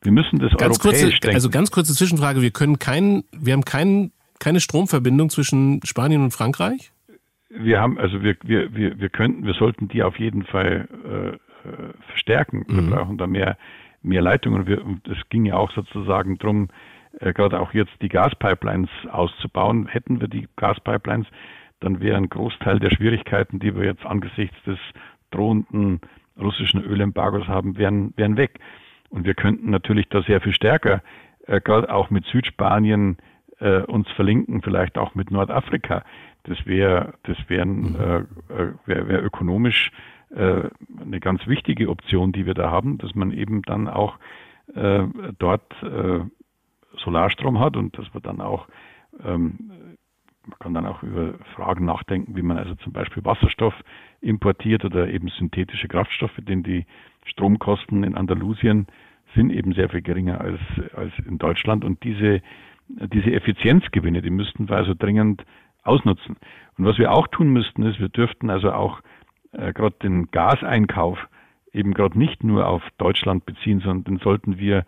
Wir müssen das ganz europäisch kurze, denken. Also ganz kurze Zwischenfrage: Wir können keinen, wir haben keinen, keine Stromverbindung zwischen Spanien und Frankreich? Wir haben, also wir, wir, wir, wir könnten, wir sollten die auf jeden Fall äh, äh verstärken. Wir mhm. brauchen da mehr, mehr Leitungen. Wir, und es ging ja auch sozusagen drum, äh, gerade auch jetzt die Gaspipelines auszubauen. Hätten wir die Gaspipelines, dann wäre ein Großteil der Schwierigkeiten, die wir jetzt angesichts des drohenden russischen Ölembargos haben, wären, wären weg. Und wir könnten natürlich da sehr viel stärker, äh, gerade auch mit Südspanien, äh, uns verlinken, vielleicht auch mit Nordafrika. Das wäre das wären, mhm. äh, äh wär, wär ökonomisch äh, eine ganz wichtige Option, die wir da haben, dass man eben dann auch äh, dort äh, Solarstrom hat und dass man dann auch ähm, man kann dann auch über Fragen nachdenken, wie man also zum Beispiel Wasserstoff importiert oder eben synthetische Kraftstoffe, denn die Stromkosten in Andalusien sind eben sehr viel geringer als, als in Deutschland und diese, diese Effizienzgewinne, die müssten wir also dringend ausnutzen. Und was wir auch tun müssten, ist, wir dürften also auch äh, gerade den Gaseinkauf eben gerade nicht nur auf Deutschland beziehen, sondern den sollten wir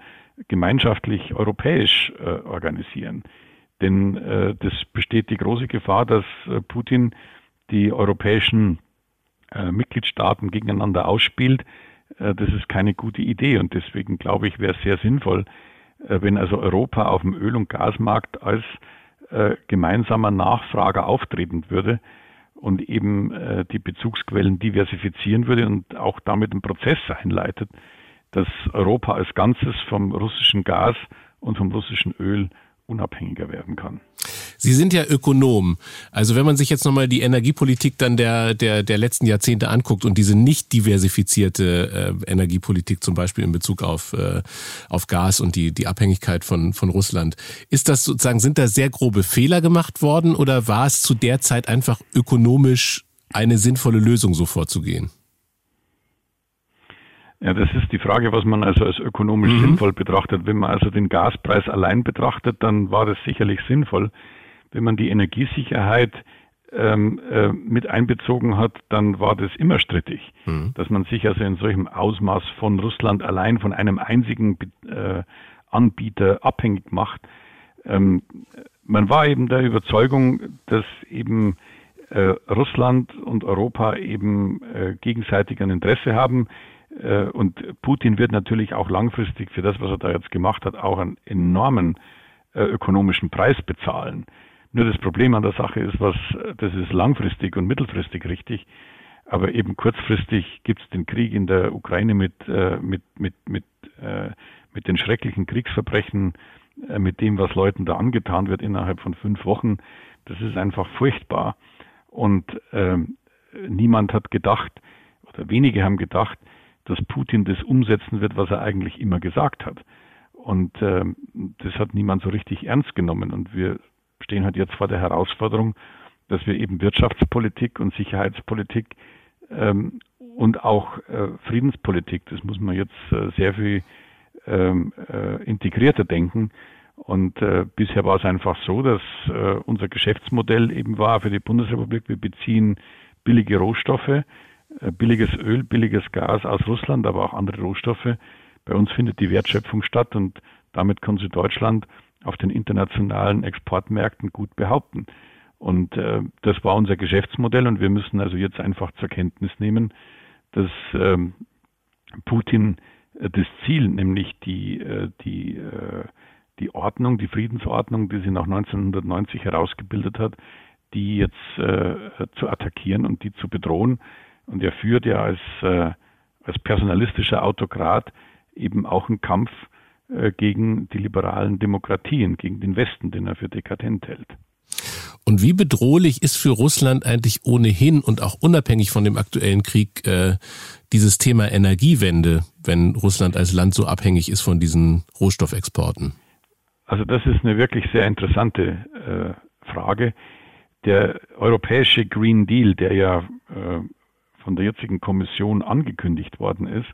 gemeinschaftlich europäisch äh, organisieren. Denn äh, das besteht die große Gefahr, dass äh, Putin die europäischen äh, Mitgliedstaaten gegeneinander ausspielt. Äh, das ist keine gute Idee und deswegen glaube ich, wäre es sehr sinnvoll, wenn also Europa auf dem Öl- und Gasmarkt als äh, gemeinsamer Nachfrager auftreten würde und eben äh, die Bezugsquellen diversifizieren würde und auch damit einen Prozess einleitet, dass Europa als Ganzes vom russischen Gas und vom russischen Öl unabhängiger werden kann. Sie sind ja Ökonom. Also wenn man sich jetzt nochmal die Energiepolitik dann der, der, der letzten Jahrzehnte anguckt und diese nicht diversifizierte äh, Energiepolitik zum Beispiel in Bezug auf, äh, auf Gas und die, die Abhängigkeit von, von Russland, ist das sozusagen, sind da sehr grobe Fehler gemacht worden oder war es zu der Zeit einfach ökonomisch eine sinnvolle Lösung, so vorzugehen? Ja, das ist die Frage, was man also als ökonomisch mhm. sinnvoll betrachtet. Wenn man also den Gaspreis allein betrachtet, dann war das sicherlich sinnvoll. Wenn man die Energiesicherheit ähm, äh, mit einbezogen hat, dann war das immer strittig, mhm. dass man sich also in solchem Ausmaß von Russland allein von einem einzigen äh, Anbieter abhängig macht. Ähm, man war eben der Überzeugung, dass eben äh, Russland und Europa eben äh, gegenseitig ein Interesse haben, und Putin wird natürlich auch langfristig für das, was er da jetzt gemacht hat, auch einen enormen äh, ökonomischen Preis bezahlen. Nur das Problem an der Sache ist, was das ist langfristig und mittelfristig richtig, aber eben kurzfristig gibt es den Krieg in der Ukraine mit äh, mit mit mit mit den schrecklichen Kriegsverbrechen, mit dem, was Leuten da angetan wird innerhalb von fünf Wochen. Das ist einfach furchtbar und äh, niemand hat gedacht oder wenige haben gedacht, dass Putin das umsetzen wird, was er eigentlich immer gesagt hat. Und äh, das hat niemand so richtig ernst genommen. Und wir stehen halt jetzt vor der Herausforderung, dass wir eben Wirtschaftspolitik und Sicherheitspolitik ähm, und auch äh, Friedenspolitik, das muss man jetzt äh, sehr viel ähm, äh, integrierter denken. Und äh, bisher war es einfach so, dass äh, unser Geschäftsmodell eben war für die Bundesrepublik, wir beziehen billige Rohstoffe, billiges Öl, billiges Gas aus Russland, aber auch andere Rohstoffe. Bei uns findet die Wertschöpfung statt und damit kann sich Deutschland auf den internationalen Exportmärkten gut behaupten. Und äh, das war unser Geschäftsmodell und wir müssen also jetzt einfach zur Kenntnis nehmen, dass ähm, Putin äh, das Ziel, nämlich die, äh, die, äh, die Ordnung, die Friedensordnung, die sie nach 1990 herausgebildet hat, die jetzt äh, zu attackieren und die zu bedrohen, und er führt ja als, äh, als personalistischer Autokrat eben auch einen Kampf äh, gegen die liberalen Demokratien, gegen den Westen, den er für dekadent hält. Und wie bedrohlich ist für Russland eigentlich ohnehin und auch unabhängig von dem aktuellen Krieg äh, dieses Thema Energiewende, wenn Russland als Land so abhängig ist von diesen Rohstoffexporten? Also das ist eine wirklich sehr interessante äh, Frage. Der europäische Green Deal, der ja äh, von der jetzigen Kommission angekündigt worden ist,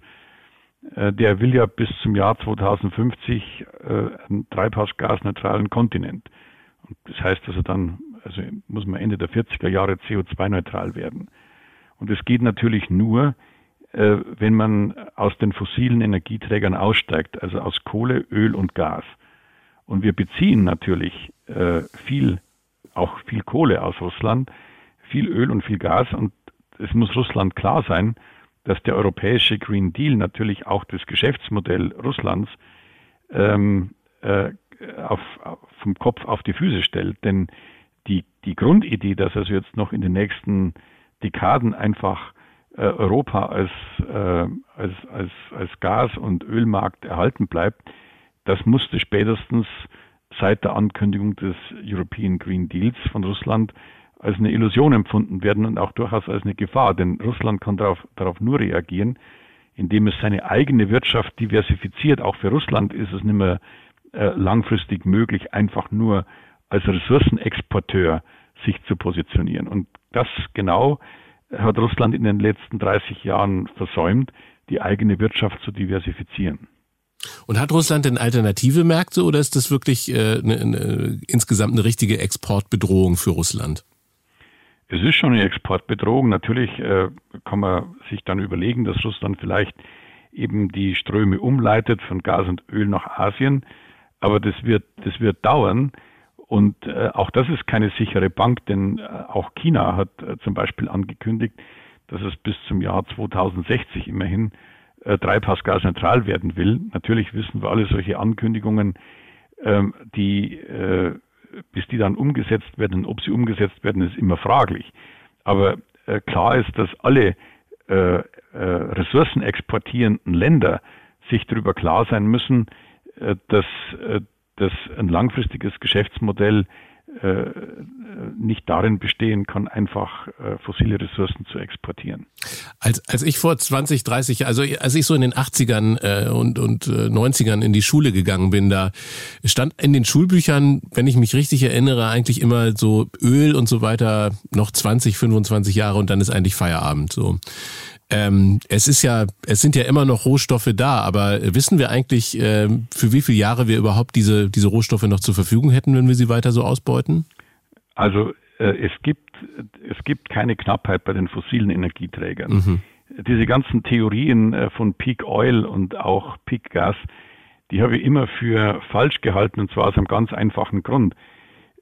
äh, der will ja bis zum Jahr 2050 äh, einen treibhausgasneutralen Kontinent. Und das heißt also dann, also muss man Ende der 40er Jahre CO2-neutral werden. Und es geht natürlich nur, äh, wenn man aus den fossilen Energieträgern aussteigt, also aus Kohle, Öl und Gas. Und wir beziehen natürlich viel, auch viel Kohle aus Russland, viel Öl und viel Gas. Und es muss Russland klar sein, dass der europäische Green Deal natürlich auch das Geschäftsmodell Russlands ähm, äh, auf, vom Kopf auf die Füße stellt. Denn die, die Grundidee, dass also jetzt noch in den nächsten Dekaden einfach äh, Europa als, äh, als, als, als Gas- und Ölmarkt erhalten bleibt, das musste spätestens seit der Ankündigung des European Green Deals von Russland als eine Illusion empfunden werden und auch durchaus als eine Gefahr. Denn Russland kann darauf, darauf nur reagieren, indem es seine eigene Wirtschaft diversifiziert. Auch für Russland ist es nicht mehr äh, langfristig möglich, einfach nur als Ressourcenexporteur sich zu positionieren. Und das genau hat Russland in den letzten 30 Jahren versäumt, die eigene Wirtschaft zu diversifizieren. Und hat Russland denn alternative Märkte oder ist das wirklich äh, ne, ne, insgesamt eine richtige Exportbedrohung für Russland? Es ist schon eine Exportbedrohung. Natürlich äh, kann man sich dann überlegen, dass Russland vielleicht eben die Ströme umleitet von Gas und Öl nach Asien. Aber das wird, das wird dauern. Und äh, auch das ist keine sichere Bank, denn äh, auch China hat äh, zum Beispiel angekündigt, dass es bis zum Jahr 2060 immerhin äh, treibhausgasneutral werden will. Natürlich wissen wir alle solche Ankündigungen, ähm, die äh, bis die dann umgesetzt werden, ob sie umgesetzt werden, ist immer fraglich. Aber äh, klar ist, dass alle äh, äh, ressourcenexportierenden Länder sich darüber klar sein müssen, äh, dass äh, dass ein langfristiges Geschäftsmodell nicht darin bestehen kann, einfach äh, fossile Ressourcen zu exportieren. Als, als ich vor 20, 30, also als ich so in den 80ern äh, und, und äh, 90ern in die Schule gegangen bin, da stand in den Schulbüchern, wenn ich mich richtig erinnere, eigentlich immer so Öl und so weiter noch 20, 25 Jahre und dann ist eigentlich Feierabend. So. Ähm, es ist ja, es sind ja immer noch Rohstoffe da, aber wissen wir eigentlich, äh, für wie viele Jahre wir überhaupt diese, diese Rohstoffe noch zur Verfügung hätten, wenn wir sie weiter so ausbeuten? Also äh, es gibt es gibt keine Knappheit bei den fossilen Energieträgern. Mhm. Diese ganzen Theorien äh, von Peak Oil und auch Peak Gas, die habe ich immer für falsch gehalten und zwar aus einem ganz einfachen Grund.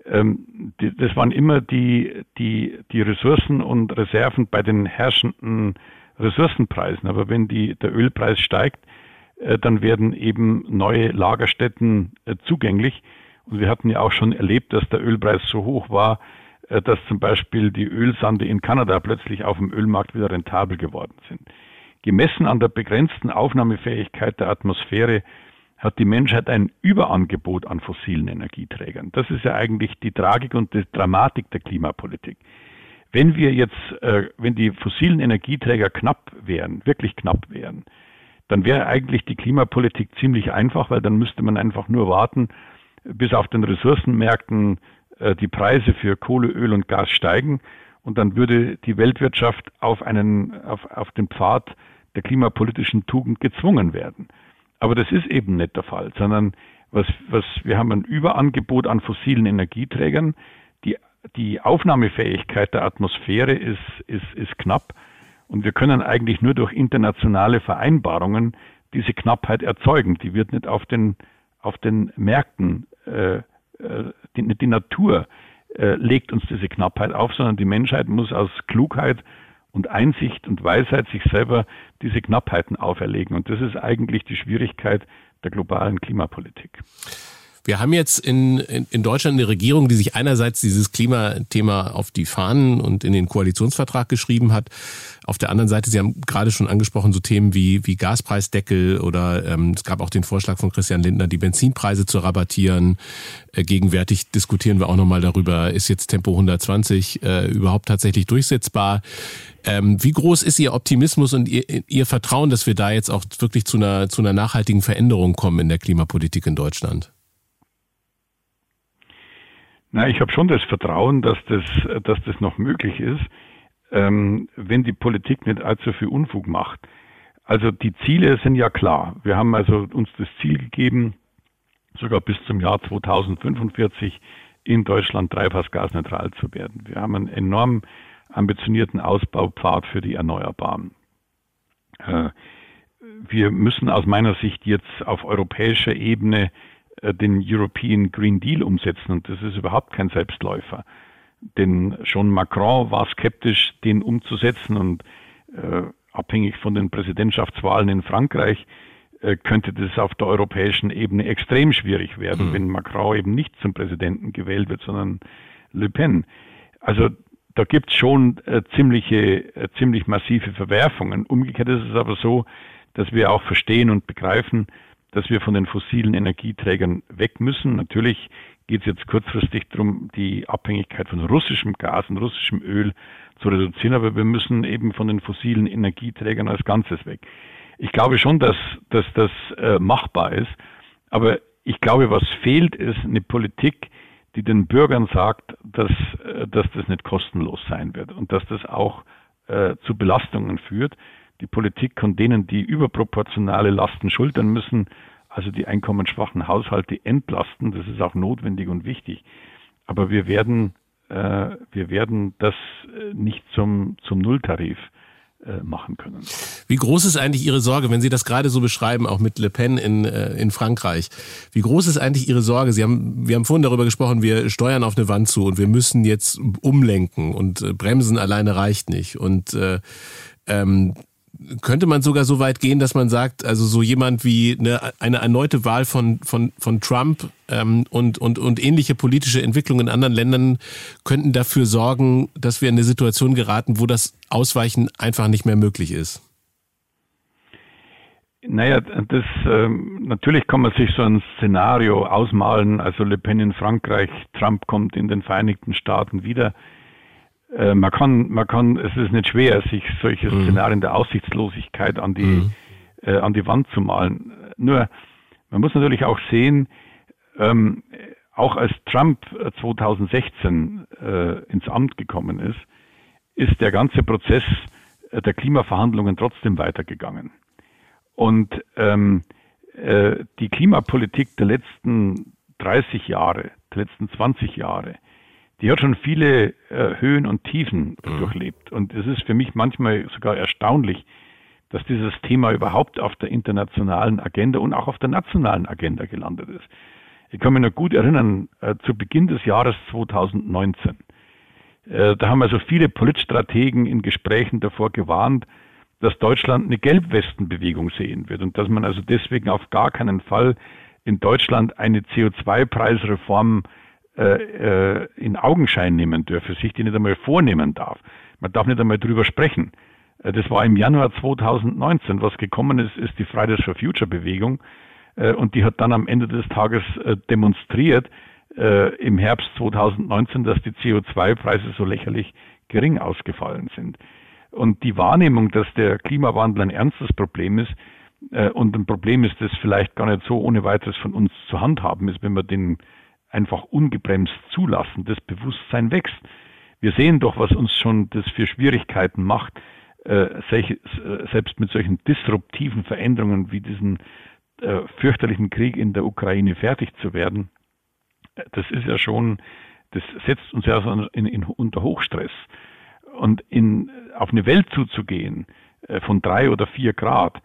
Ähm, die, das waren immer die, die, die Ressourcen und Reserven bei den herrschenden Ressourcenpreisen. Aber wenn die, der Ölpreis steigt, äh, dann werden eben neue Lagerstätten äh, zugänglich. Und wir hatten ja auch schon erlebt, dass der Ölpreis so hoch war, äh, dass zum Beispiel die Ölsande in Kanada plötzlich auf dem Ölmarkt wieder rentabel geworden sind. Gemessen an der begrenzten Aufnahmefähigkeit der Atmosphäre hat die Menschheit ein Überangebot an fossilen Energieträgern. Das ist ja eigentlich die Tragik und die Dramatik der Klimapolitik. Wenn wir jetzt, äh, wenn die fossilen Energieträger knapp wären, wirklich knapp wären, dann wäre eigentlich die Klimapolitik ziemlich einfach, weil dann müsste man einfach nur warten, bis auf den Ressourcenmärkten äh, die Preise für Kohle, Öl und Gas steigen und dann würde die Weltwirtschaft auf einen, auf, auf den Pfad der klimapolitischen Tugend gezwungen werden. Aber das ist eben nicht der Fall, sondern was, was, wir haben ein Überangebot an fossilen Energieträgern, die Aufnahmefähigkeit der Atmosphäre ist, ist, ist knapp und wir können eigentlich nur durch internationale Vereinbarungen diese Knappheit erzeugen. Die wird nicht auf den, auf den Märkten, äh, äh die, die Natur äh, legt uns diese Knappheit auf, sondern die Menschheit muss aus Klugheit und Einsicht und Weisheit sich selber diese Knappheiten auferlegen. Und das ist eigentlich die Schwierigkeit der globalen Klimapolitik. Wir haben jetzt in, in, in Deutschland eine Regierung, die sich einerseits dieses Klimathema auf die Fahnen und in den Koalitionsvertrag geschrieben hat. Auf der anderen Seite, Sie haben gerade schon angesprochen, so Themen wie, wie Gaspreisdeckel oder ähm, es gab auch den Vorschlag von Christian Lindner, die Benzinpreise zu rabattieren. Äh, gegenwärtig diskutieren wir auch nochmal darüber, ist jetzt Tempo 120 äh, überhaupt tatsächlich durchsetzbar? Ähm, wie groß ist Ihr Optimismus und Ihr, Ihr Vertrauen, dass wir da jetzt auch wirklich zu einer, zu einer nachhaltigen Veränderung kommen in der Klimapolitik in Deutschland? Na, ich habe schon das Vertrauen, dass das, dass das noch möglich ist, ähm, wenn die Politik nicht allzu viel Unfug macht. Also die Ziele sind ja klar. Wir haben also uns das Ziel gegeben, sogar bis zum Jahr 2045 in Deutschland treibhausgasneutral zu werden. Wir haben einen enorm ambitionierten Ausbaupfad für die Erneuerbaren. Äh, wir müssen aus meiner Sicht jetzt auf europäischer Ebene den European Green Deal umsetzen und das ist überhaupt kein Selbstläufer. Denn schon Macron war skeptisch, den umzusetzen und äh, abhängig von den Präsidentschaftswahlen in Frankreich äh, könnte das auf der europäischen Ebene extrem schwierig werden, mhm. wenn Macron eben nicht zum Präsidenten gewählt wird, sondern Le Pen. Also da gibt es schon äh, ziemliche, äh, ziemlich massive Verwerfungen. Umgekehrt ist es aber so, dass wir auch verstehen und begreifen, dass wir von den fossilen Energieträgern weg müssen. Natürlich geht es jetzt kurzfristig darum, die Abhängigkeit von russischem Gas und russischem Öl zu reduzieren, aber wir müssen eben von den fossilen Energieträgern als Ganzes weg. Ich glaube schon, dass, dass das äh, machbar ist, aber ich glaube, was fehlt, ist eine Politik, die den Bürgern sagt, dass, äh, dass das nicht kostenlos sein wird und dass das auch äh, zu Belastungen führt die Politik kann denen, die überproportionale Lasten schultern müssen, also die einkommensschwachen Haushalte entlasten. Das ist auch notwendig und wichtig. Aber wir werden, äh, wir werden das äh, nicht zum, zum Nulltarif äh, machen können. Wie groß ist eigentlich Ihre Sorge, wenn Sie das gerade so beschreiben, auch mit Le Pen in, äh, in Frankreich? Wie groß ist eigentlich Ihre Sorge? Sie haben, wir haben vorhin darüber gesprochen, wir steuern auf eine Wand zu und wir müssen jetzt umlenken und bremsen alleine reicht nicht. Und äh, ähm, könnte man sogar so weit gehen, dass man sagt, also so jemand wie eine, eine erneute Wahl von, von, von Trump ähm, und, und, und ähnliche politische Entwicklungen in anderen Ländern könnten dafür sorgen, dass wir in eine Situation geraten, wo das Ausweichen einfach nicht mehr möglich ist? Naja, das ähm, natürlich kann man sich so ein Szenario ausmalen. Also Le Pen in Frankreich, Trump kommt in den Vereinigten Staaten wieder. Äh, man kann, man kann, es ist nicht schwer, sich solche mhm. Szenarien der Aussichtslosigkeit an die, mhm. äh, an die Wand zu malen. Nur, man muss natürlich auch sehen, ähm, auch als Trump 2016 äh, ins Amt gekommen ist, ist der ganze Prozess äh, der Klimaverhandlungen trotzdem weitergegangen. Und ähm, äh, die Klimapolitik der letzten 30 Jahre, der letzten 20 Jahre, die hat schon viele äh, Höhen und Tiefen mhm. durchlebt. Und es ist für mich manchmal sogar erstaunlich, dass dieses Thema überhaupt auf der internationalen Agenda und auch auf der nationalen Agenda gelandet ist. Ich kann mich noch gut erinnern, äh, zu Beginn des Jahres 2019. Äh, da haben also viele Politstrategen in Gesprächen davor gewarnt, dass Deutschland eine Gelbwestenbewegung sehen wird und dass man also deswegen auf gar keinen Fall in Deutschland eine CO2-Preisreform äh, äh, in Augenschein nehmen dürfe, sich die nicht einmal vornehmen darf. Man darf nicht einmal drüber sprechen. Äh, das war im Januar 2019. Was gekommen ist, ist die Fridays for Future Bewegung. Äh, und die hat dann am Ende des Tages äh, demonstriert, im Herbst 2019, dass die CO2-Preise so lächerlich gering ausgefallen sind. Und die Wahrnehmung, dass der Klimawandel ein ernstes Problem ist und ein Problem ist, das vielleicht gar nicht so ohne weiteres von uns zu handhaben ist, wenn wir den einfach ungebremst zulassen, das Bewusstsein wächst. Wir sehen doch, was uns schon das für Schwierigkeiten macht, äh, äh, selbst mit solchen disruptiven Veränderungen wie diesen äh, fürchterlichen Krieg in der Ukraine fertig zu werden. Das ist ja schon, das setzt uns ja in, in, unter Hochstress. Und in, auf eine Welt zuzugehen von drei oder vier Grad,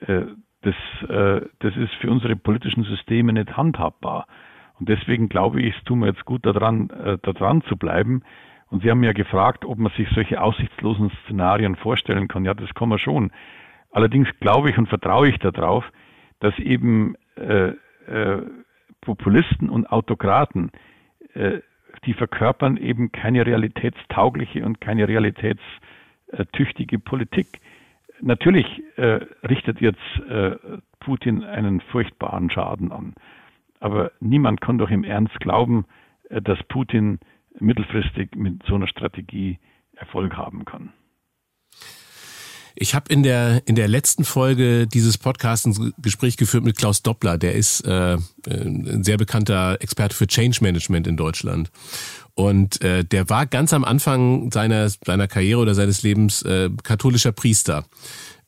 das, das ist für unsere politischen Systeme nicht handhabbar. Und deswegen glaube ich, es tut mir jetzt gut daran, äh, daran zu bleiben. Und Sie haben ja gefragt, ob man sich solche aussichtslosen Szenarien vorstellen kann. Ja, das kann man schon. Allerdings glaube ich und vertraue ich darauf, dass eben äh, äh, Populisten und Autokraten, äh, die verkörpern eben keine realitätstaugliche und keine realitätstüchtige Politik. Natürlich äh, richtet jetzt äh, Putin einen furchtbaren Schaden an. Aber niemand kann doch im Ernst glauben, äh, dass Putin mittelfristig mit so einer Strategie Erfolg haben kann. Ich habe in der in der letzten Folge dieses Podcasts ein Gespräch geführt mit Klaus Doppler. Der ist äh, ein sehr bekannter Experte für Change Management in Deutschland. Und äh, der war ganz am Anfang seiner seiner Karriere oder seines Lebens äh, katholischer Priester.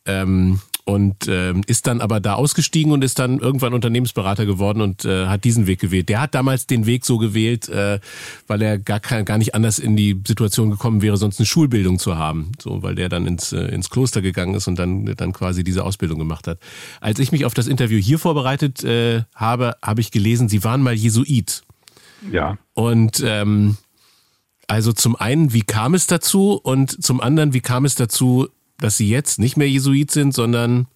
Ähm, und äh, ist dann aber da ausgestiegen und ist dann irgendwann Unternehmensberater geworden und äh, hat diesen Weg gewählt. Der hat damals den Weg so gewählt, äh, weil er gar, kein, gar nicht anders in die Situation gekommen wäre, sonst eine Schulbildung zu haben, so weil der dann ins, äh, ins Kloster gegangen ist und dann dann quasi diese Ausbildung gemacht hat. Als ich mich auf das Interview hier vorbereitet äh, habe, habe ich gelesen, Sie waren mal Jesuit. Ja. Und ähm, also zum einen, wie kam es dazu? Und zum anderen, wie kam es dazu, dass Sie jetzt nicht mehr Jesuit sind, sondern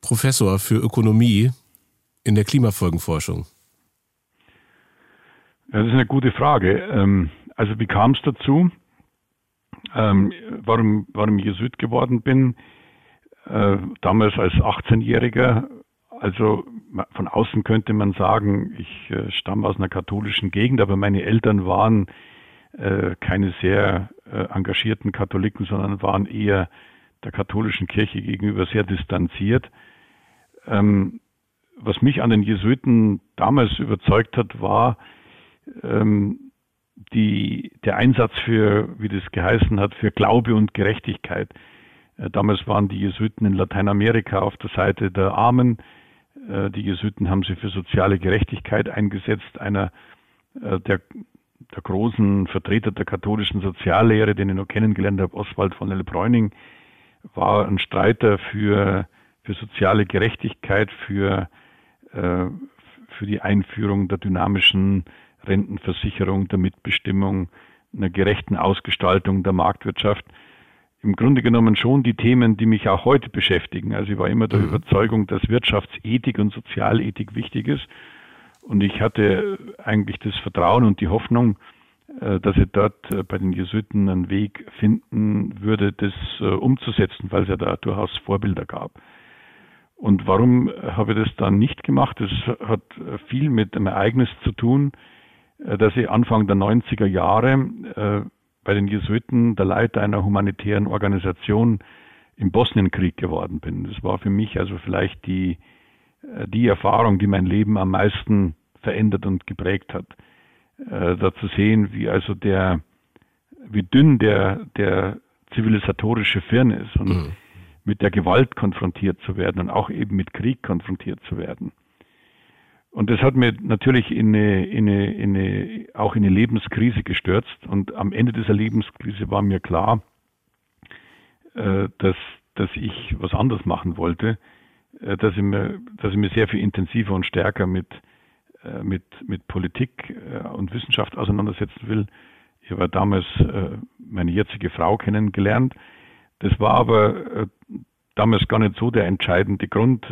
Professor für Ökonomie in der Klimafolgenforschung? Das ist eine gute Frage. Ähm, also wie kam es dazu? Ähm, warum, warum ich Jesuit geworden bin? Äh, damals als 18-Jähriger, also von außen könnte man sagen, ich äh, stamme aus einer katholischen Gegend, aber meine Eltern waren äh, keine sehr äh, engagierten Katholiken, sondern waren eher der katholischen Kirche gegenüber sehr distanziert. Ähm, was mich an den Jesuiten damals überzeugt hat, war ähm, die, der Einsatz für, wie das geheißen hat, für Glaube und Gerechtigkeit. Äh, damals waren die Jesuiten in Lateinamerika auf der Seite der Armen. Äh, die Jesuiten haben sich für soziale Gerechtigkeit eingesetzt. Einer äh, der der großen Vertreter der katholischen Soziallehre, den ich noch kennengelernt habe, Oswald von L. War ein Streiter für, für soziale Gerechtigkeit, für, äh, für die Einführung der dynamischen Rentenversicherung, der Mitbestimmung, einer gerechten Ausgestaltung der Marktwirtschaft. Im Grunde genommen schon die Themen, die mich auch heute beschäftigen. Also ich war immer der mhm. Überzeugung, dass Wirtschaftsethik und Sozialethik wichtig ist und ich hatte eigentlich das Vertrauen und die Hoffnung, äh, dass ich dort äh, bei den Jesuiten einen Weg finden würde, das äh, umzusetzen, weil es ja da durchaus Vorbilder gab. Und warum habe ich das dann nicht gemacht? Das hat viel mit einem Ereignis zu tun, dass ich Anfang der 90er Jahre bei den Jesuiten der Leiter einer humanitären Organisation im Bosnienkrieg geworden bin. Das war für mich also vielleicht die, die Erfahrung, die mein Leben am meisten verändert und geprägt hat. Da zu sehen, wie also der, wie dünn der, der zivilisatorische Firn ist und mhm. mit der Gewalt konfrontiert zu werden und auch eben mit Krieg konfrontiert zu werden. Und das hat mir natürlich in eine, in eine, in eine, auch in eine Lebenskrise gestürzt. Und am Ende dieser Lebenskrise war mir klar, äh, dass, dass ich was anderes machen wollte, äh, dass, ich mir, dass ich mir sehr viel intensiver und stärker mit, äh, mit, mit Politik äh, und Wissenschaft auseinandersetzen will. Ich habe damals äh, meine jetzige Frau kennengelernt. Das war aber äh, damals gar nicht so der entscheidende Grund.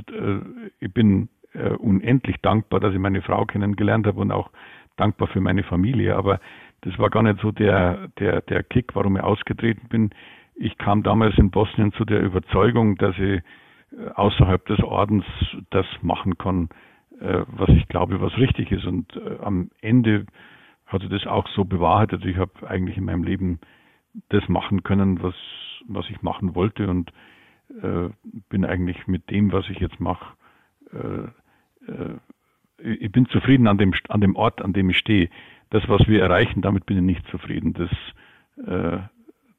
ich bin äh, unendlich dankbar, dass ich meine Frau kennengelernt habe und auch dankbar für meine Familie. Aber das war gar nicht so der, der, der Kick, warum ich ausgetreten bin. Ich kam damals in Bosnien zu der Überzeugung, dass ich äh, außerhalb des Ordens das machen kann, äh, was ich glaube, was richtig ist. Und äh, am Ende hatte das auch so bewahrheitet. Ich habe eigentlich in meinem Leben das machen können, was, was ich machen wollte und äh, bin eigentlich mit dem, was ich jetzt mache, äh, äh, ich bin zufrieden an dem, an dem Ort, an dem ich stehe. Das, was wir erreichen, damit bin ich nicht zufrieden. Das, äh,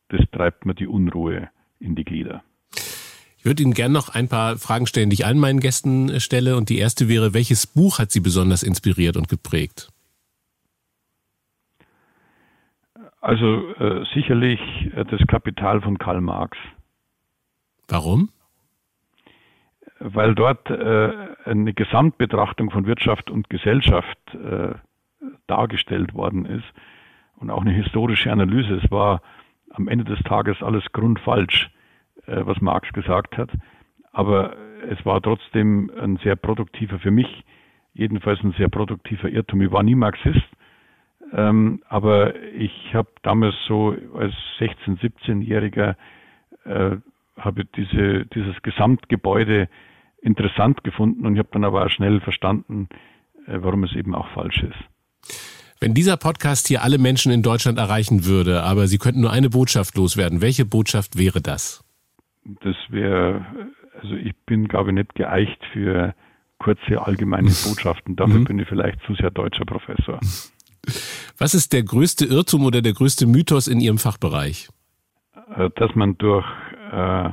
das treibt mir die Unruhe in die Glieder. Ich würde Ihnen gerne noch ein paar Fragen stellen, die ich allen meinen Gästen äh, stelle. Und die erste wäre, welches Buch hat Sie besonders inspiriert und geprägt? Also äh, sicherlich äh, das Kapital von Karl Marx. Warum? weil dort äh, eine Gesamtbetrachtung von Wirtschaft und Gesellschaft äh, dargestellt worden ist und auch eine historische Analyse. Es war am Ende des Tages alles grundfalsch, was Marx gesagt hat, aber es war trotzdem ein sehr produktiver, für mich jedenfalls ein sehr produktiver Irrtum. Ich war nie Marxist, ähm, aber ich habe damals so als 16-, 17-Jähriger äh, habe diese, dieses Gesamtgebäude interessant gefunden und ich habe dann aber auch schnell verstanden, äh, warum es eben auch falsch ist. Wenn dieser Podcast hier alle Menschen in Deutschland erreichen würde, aber Sie könnten nur eine Botschaft loswerden, welche Botschaft wäre das? Das wäre, also ich bin, glaube ich, nicht geeicht für kurze allgemeine [LAUGHS] Botschaften. Dafür mhm. bin ich vielleicht zu sehr deutscher Professor. [LAUGHS] Was ist der größte Irrtum oder der größte Mythos in Ihrem Fachbereich? Äh, dass man durch äh,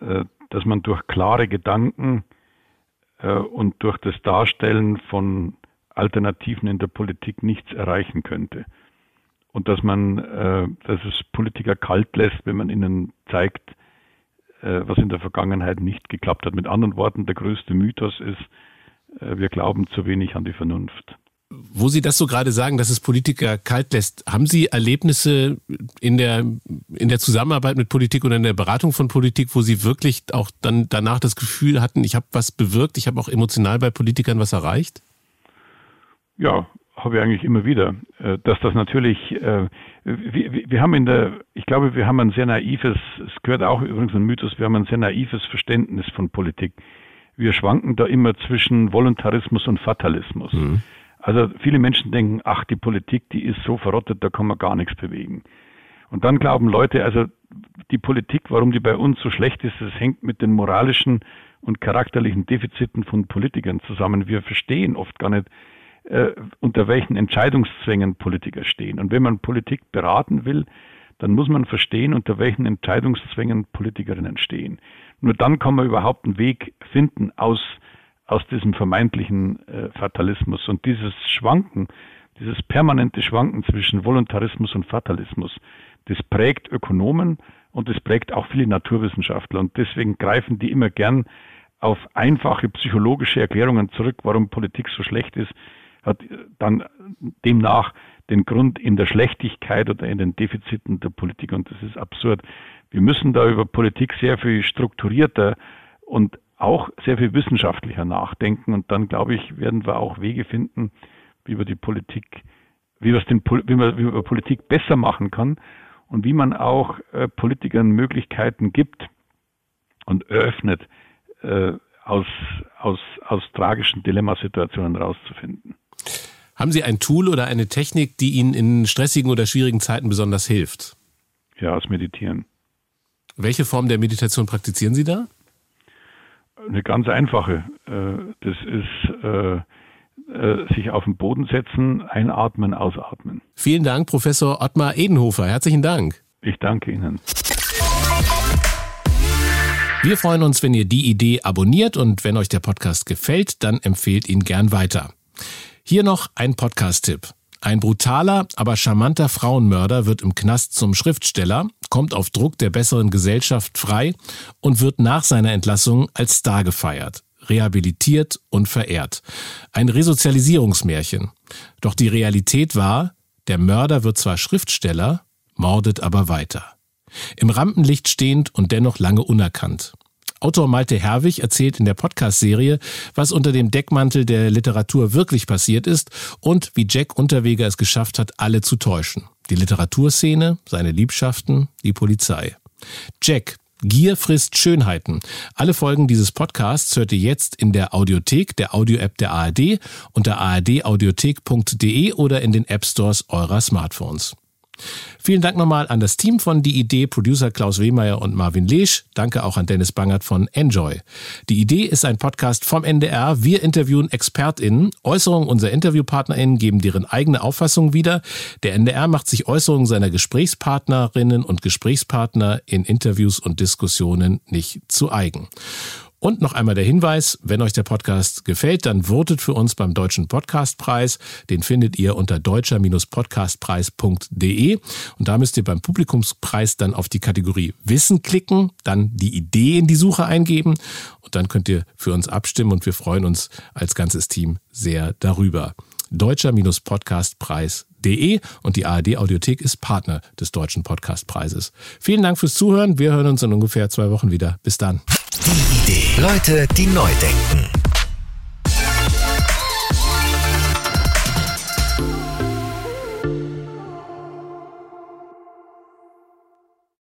äh dass man durch klare Gedanken äh, und durch das Darstellen von Alternativen in der Politik nichts erreichen könnte. Und dass man, äh, dass es Politiker kalt lässt, wenn man ihnen zeigt, was in der Vergangenheit nicht geklappt hat. Mit anderen Worten, der größte Mythos ist, äh, wir glauben zu wenig an die Vernunft. Wo Sie das so gerade sagen, dass es Politiker kalt lässt, haben Sie Erlebnisse in der, in der Zusammenarbeit mit Politik oder in der Beratung von Politik, wo Sie wirklich auch dann danach das Gefühl hatten, ich habe was bewirkt, ich habe auch emotional bei Politikern was erreicht? Ja, habe ich eigentlich immer wieder. Äh, dass das natürlich, äh, wir, wir haben in der, ich glaube, wir haben ein sehr naives, es gehört auch übrigens ein Mythos, wir haben ein sehr naives Verständnis von Politik. Wir schwanken da immer zwischen Voluntarismus und Fatalismus. Mhm. Also viele Menschen denken, ach, die Politik, die ist so verrottet, da kann man gar nichts bewegen. Und dann glauben Leute, also die Politik, warum die bei uns so schlecht ist, das hängt mit den moralischen und charakterlichen Defiziten von Politikern zusammen. Wir verstehen oft gar nicht, äh, unter welchen Entscheidungszwängen Politiker stehen. Und wenn man Politik beraten will, dann muss man verstehen, unter welchen Entscheidungszwängen Politikerinnen stehen. Nur dann kann man überhaupt einen Weg finden aus aus diesem vermeintlichen äh, Fatalismus. Und dieses Schwanken, dieses permanente Schwanken zwischen Voluntarismus und Fatalismus, das prägt Ökonomen und das prägt auch viele Naturwissenschaftler. Und deswegen greifen die immer gern auf einfache psychologische Erklärungen zurück, warum Politik so schlecht ist, hat dann demnach den Grund in der Schlechtigkeit oder in den Defiziten der Politik. Und das ist absurd. Wir müssen da über Politik sehr viel strukturierter und auch sehr viel wissenschaftlicher nachdenken. Und dann, glaube ich, werden wir auch Wege finden, wie wir die Politik, wie, den, wie, man, wie man Politik besser machen kann und wie man auch äh, Politikern Möglichkeiten gibt und eröffnet, äh, aus, aus, aus tragischen Dilemmasituationen rauszufinden. Haben Sie ein Tool oder eine Technik, die Ihnen in stressigen oder schwierigen Zeiten besonders hilft? Ja, das Meditieren. Welche Form der Meditation praktizieren Sie da? Eine ganz einfache. Äh, das ist äh, äh, sich auf den Boden setzen, einatmen, ausatmen. Vielen Dank, Professor Ottmar Edenhofer. Herzlichen Dank. Ich danke Ihnen. Wir freuen uns, wenn ihr die Idee abonniert und wenn euch der Podcast gefällt, dann empfehlt ihn gern weiter. Hier noch ein Podcast-Tipp. Ein brutaler, aber charmanter Frauenmörder wird im Knast zum Schriftsteller, kommt auf Druck der besseren Gesellschaft frei und wird nach seiner Entlassung als Star gefeiert, rehabilitiert und verehrt. Ein Resozialisierungsmärchen. Doch die Realität war, der Mörder wird zwar Schriftsteller, mordet aber weiter. Im Rampenlicht stehend und dennoch lange unerkannt. Autor Malte Herwig erzählt in der Podcast-Serie, was unter dem Deckmantel der Literatur wirklich passiert ist und wie Jack Unterweger es geschafft hat, alle zu täuschen. Die Literaturszene, seine Liebschaften, die Polizei. Jack, Gier frisst Schönheiten. Alle Folgen dieses Podcasts hört ihr jetzt in der Audiothek, der Audio-App der ARD, unter ardaudiothek.de oder in den App Stores eurer Smartphones. Vielen Dank nochmal an das Team von Die Idee, Producer Klaus Wehmeier und Marvin Lesch. Danke auch an Dennis Bangert von Enjoy. Die Idee ist ein Podcast vom NDR. Wir interviewen ExpertInnen. Äußerungen unserer InterviewpartnerInnen geben deren eigene Auffassung wieder. Der NDR macht sich Äußerungen seiner Gesprächspartnerinnen und Gesprächspartner in Interviews und Diskussionen nicht zu eigen. Und noch einmal der Hinweis, wenn euch der Podcast gefällt, dann votet für uns beim Deutschen Podcastpreis. Den findet ihr unter deutscher-podcastpreis.de. Und da müsst ihr beim Publikumspreis dann auf die Kategorie Wissen klicken, dann die Idee in die Suche eingeben und dann könnt ihr für uns abstimmen und wir freuen uns als ganzes Team sehr darüber. Deutscher-Podcastpreis.de und die ARD Audiothek ist Partner des Deutschen Podcastpreises. Vielen Dank fürs Zuhören. Wir hören uns in ungefähr zwei Wochen wieder. Bis dann. Die Idee. Leute, die neu denken.